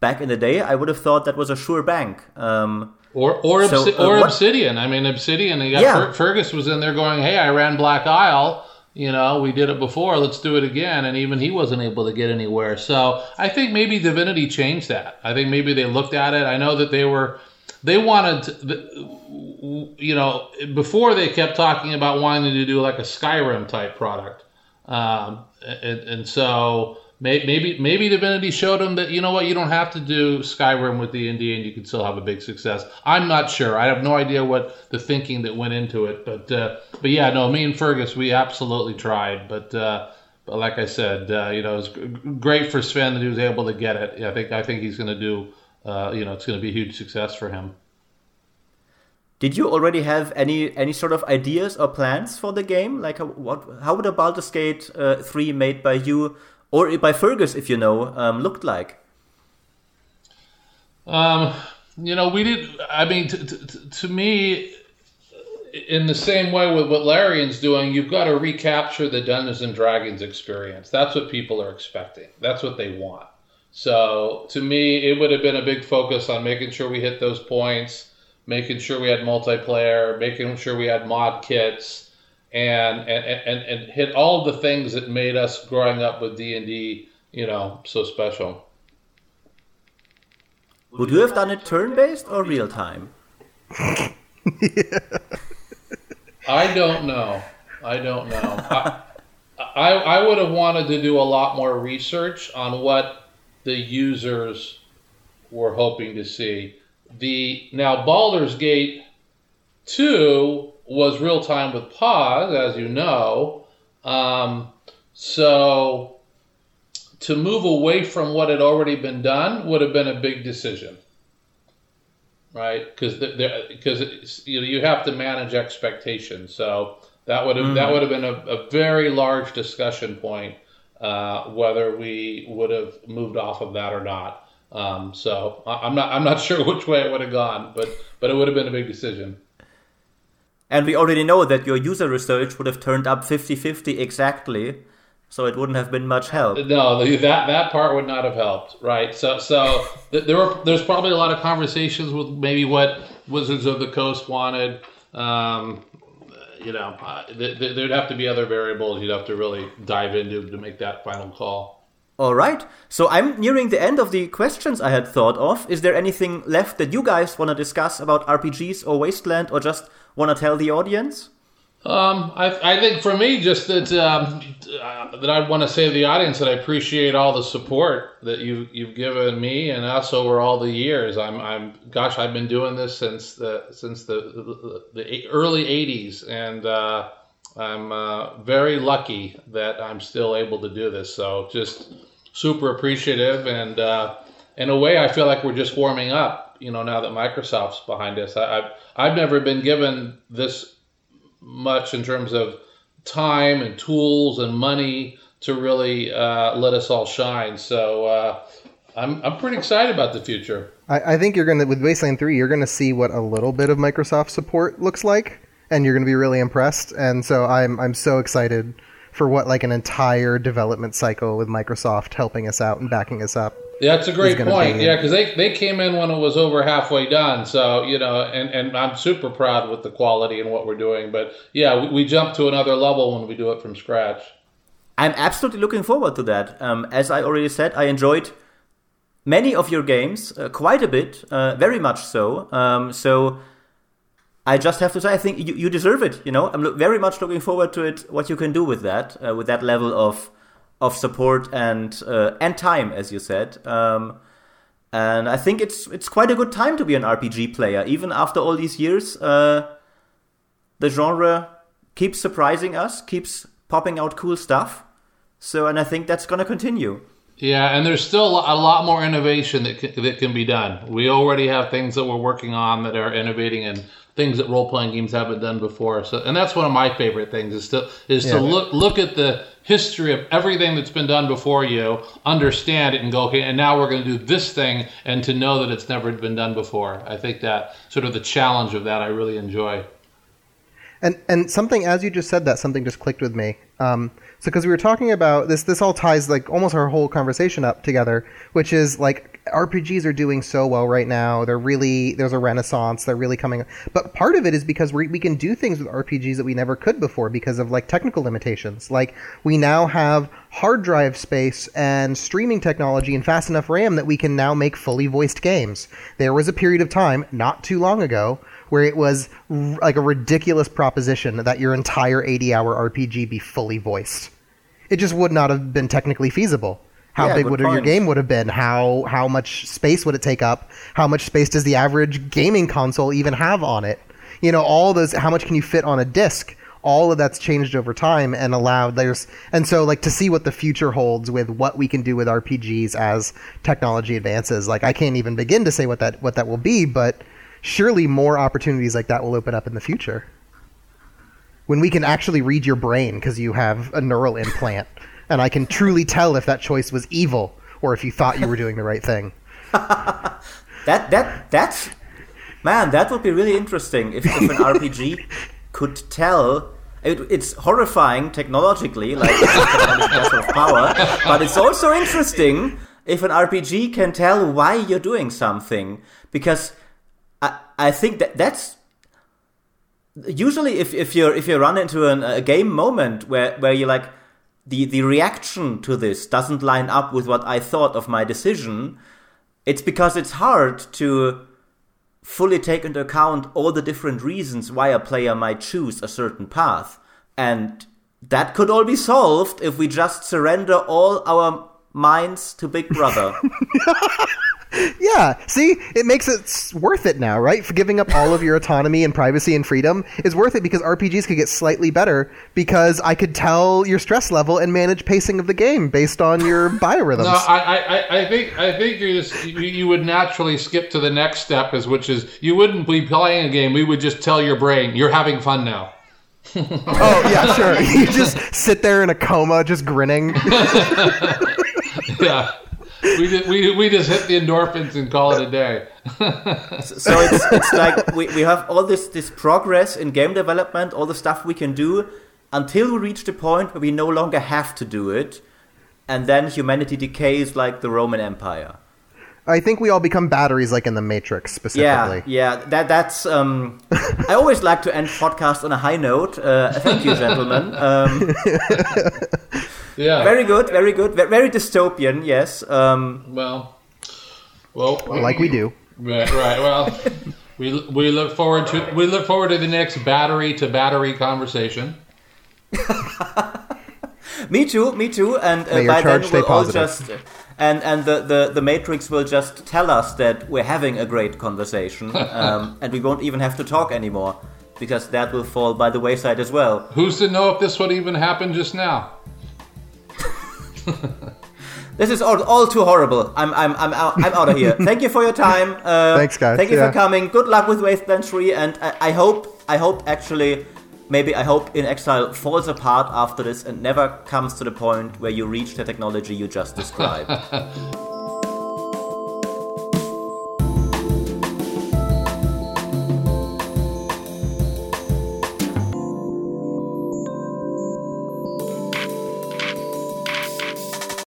S1: back in the day, I would have thought that was a sure bank. Um,
S3: or or, so, uh, or Obsidian. I mean, Obsidian. Got yeah. Fer- Feargus was in there going, "Hey, I ran Black Isle. You know, we did it before. Let's do it again." And even he wasn't able to get anywhere. So I think maybe Divinity changed that. I think maybe they looked at it. I know that they were they wanted to, you know before they kept talking about wanting to do like a Skyrim type product um, and, and, so maybe maybe Divinity showed him that you know what you don't have to do Skyrim with the indie and you can still have a big success. I'm not sure. I have no idea what the thinking that went into it, but uh, but yeah, no, me and Feargus we absolutely tried, but. Uh, but like I said, uh, you know, it's great for Swen that he was able to get it. I think I think he's going to do, uh, you know, it's going to be a huge success for him.
S1: Did you already have any any sort of ideas or plans for the game? Like, what how would a Baldur's Gate uh, three made by you or by Feargus, if you know, um, looked like?
S3: Um, you know, we did. I mean, to, to, to me, in the same way with what Larian's doing, you've got to recapture the Dungeons and Dragons experience. That's what people are expecting. That's what they want. So to me, it would have been a big focus on making sure we hit those points making sure we had multiplayer, making sure we had mod kits, and and, and, and hit all of the things that made us growing up with D and D, you know, so special.
S1: Would you have done it turn based or real time?
S3: I don't know. I don't know. I, I, I would have wanted to do a lot more research on what the users were hoping to see the now Baldur's Gate 2 was real time with pause, as you know. Um, so to move away from what had already been done would have been a big decision, right? Because because you know you have to manage expectations. So that would have mm. that would have been a, a, very large discussion point uh, whether we would have moved off of that or not. Um, so I'm not I'm not sure which way it would have gone, but but it would have been a big decision.
S1: And we already know that your user research would have turned up 50-50 exactly, so it wouldn't have been much help.
S3: No, that that part would not have helped, right? So so there were there's probably a lot of conversations with maybe what Wizards of the Coast wanted. Um, you know, uh, th- th- there'd have to be other variables you'd have to really dive into to make that final call.
S1: All right. So I'm nearing the end of the questions I had thought of. Is there anything left that you guys want to discuss about RPGs or Wasteland or just want to tell the audience?
S3: Um, I, I think for me, just that um, uh, that I want to say to the audience that I appreciate all the support that you you've given me and us over all the years. I'm I'm gosh, I've been doing this since the since the the, the early '80s, and uh, I'm uh, very lucky that I'm still able to do this. So just super appreciative, and uh, in a way, I feel like we're just warming up. You know, now that Microsoft's behind us, I, I've I've never been given this much in terms of time and tools and money to really uh, let us all shine. So uh, I'm I'm pretty excited about the future.
S2: I, I think you're gonna with Wasteland Three, you're gonna see what a little bit of Microsoft support looks like, and you're gonna be really impressed. And so I'm I'm so excited for what like an entire development cycle with Microsoft helping us out and backing us up.
S3: Yeah, that's a great point. Be. Yeah, because they, they came in when it was over halfway done. So, you know, and, and I'm super proud with the quality and what we're doing. But yeah, we, we jump to another level when we do it from scratch.
S1: I'm absolutely looking forward to that. Um, as I already said, I enjoyed many of your games, uh, quite a bit, uh, very much so. Um, so I just have to say, I think you, you deserve it. You know, I'm lo- very much looking forward to it. What you can do with that, uh, with that level of of support and uh, and time, as you said. Um, and I think it's it's quite a good time to be an RPG player, even after all these years. Uh, the genre keeps surprising us, keeps popping out cool stuff. So, and I think that's going to continue.
S3: Yeah, and there's still a lot more innovation that can, that can be done. We already have things that we're working on that are innovating and things that role playing games haven't done before. So, and that's one of my favorite things is to is yeah. to look look at the history of everything that's been done before you, understand it, and go okay. And now we're going to do this thing, and to know that it's never been done before. I think that sort of the challenge of that I really enjoy.
S2: And and something as you just said that something just clicked with me. Um, so because we were talking about this, this all ties like almost our whole conversation up together, which is like RPGs are doing so well right now. They're really there's a renaissance. They're really coming. But part of it is because we we can do things with RPGs that we never could before because of like technical limitations. Like we now have hard drive space and streaming technology and fast enough RAM that we can now make fully voiced games. There was a period of time not too long ago where it was r- like a ridiculous proposition that your entire 80 hour RPG be fully voiced. It just would not have been technically feasible. How yeah, big would your game would have been? How how much space would it take up? How much space does the average gaming console even have on it? You know, all those. How much can you fit on a disc? All of that's changed over time and allowed there's and so like to see what the future holds with what we can do with RPGs as technology advances. Like I can't even begin to say what that what that will be, but surely more opportunities like that will open up in the future. When we can actually read your brain because you have a neural implant and I can truly tell if that choice was evil or if you thought you were doing the right thing.
S1: that that that's man, that would be really interesting if, if an RPG could tell. It, it's horrifying technologically, like it's of power, but it's also interesting if an RPG can tell why you're doing something because I I think that that's usually if, if you're if you run into an, a game moment where where you're like the the reaction to this doesn't line up with what I thought of my decision, it's because it's hard to fully take into account all the different reasons why a player might choose a certain path. And that could all be solved if we just surrender all our minds to Big Brother.
S2: yeah, see, it makes it worth it now, right? For giving up all of your autonomy and privacy and freedom is worth it because RPGs could get slightly better because I could tell your stress level and manage pacing of the game based on your biorhythms.
S3: No, I, I, I think I think you just you, you would naturally skip to the next step, is which is you wouldn't be playing a game. We would just tell your brain you're having fun now.
S2: oh yeah, sure. You just sit there in a coma, just grinning.
S3: yeah we, just, we, we just hit the endorphins and call it a day.
S1: so it's, it's like we, we have all this, this progress in game development, all the stuff we can do until we reach the point where we no longer have to do it. And then humanity decays like the Roman Empire.
S2: I think we all become batteries, like in the Matrix, specifically.
S1: Yeah, yeah. That that's. Um, I always like to end podcasts on a high note. Uh, thank you, gentlemen. Um,
S3: Yeah.
S1: Very good, very good, very dystopian. Yes. Um,
S3: well. Well,
S2: like we do.
S3: Right, right. Well, we we look forward to we look forward to the next battery to battery conversation.
S1: me too, me too. And uh,
S2: May your
S1: by
S2: charge
S1: then
S2: stay
S1: we'll all
S2: positive.
S1: just and and the, the the Matrix will just tell us that we're having a great conversation, um, and we won't even have to talk anymore because that will fall by the wayside as well.
S3: Who's to know if this would even happen just now?
S1: This is all, all too horrible. I'm I'm I'm out, I'm out of here. Thank you for your time. Uh,
S2: Thanks, guys.
S1: Thank you
S2: Yeah.
S1: for coming. Good luck with Wasteland 3, and I, I hope I hope actually maybe I hope inXile falls apart after this and never comes to the point where you reach the technology you just described.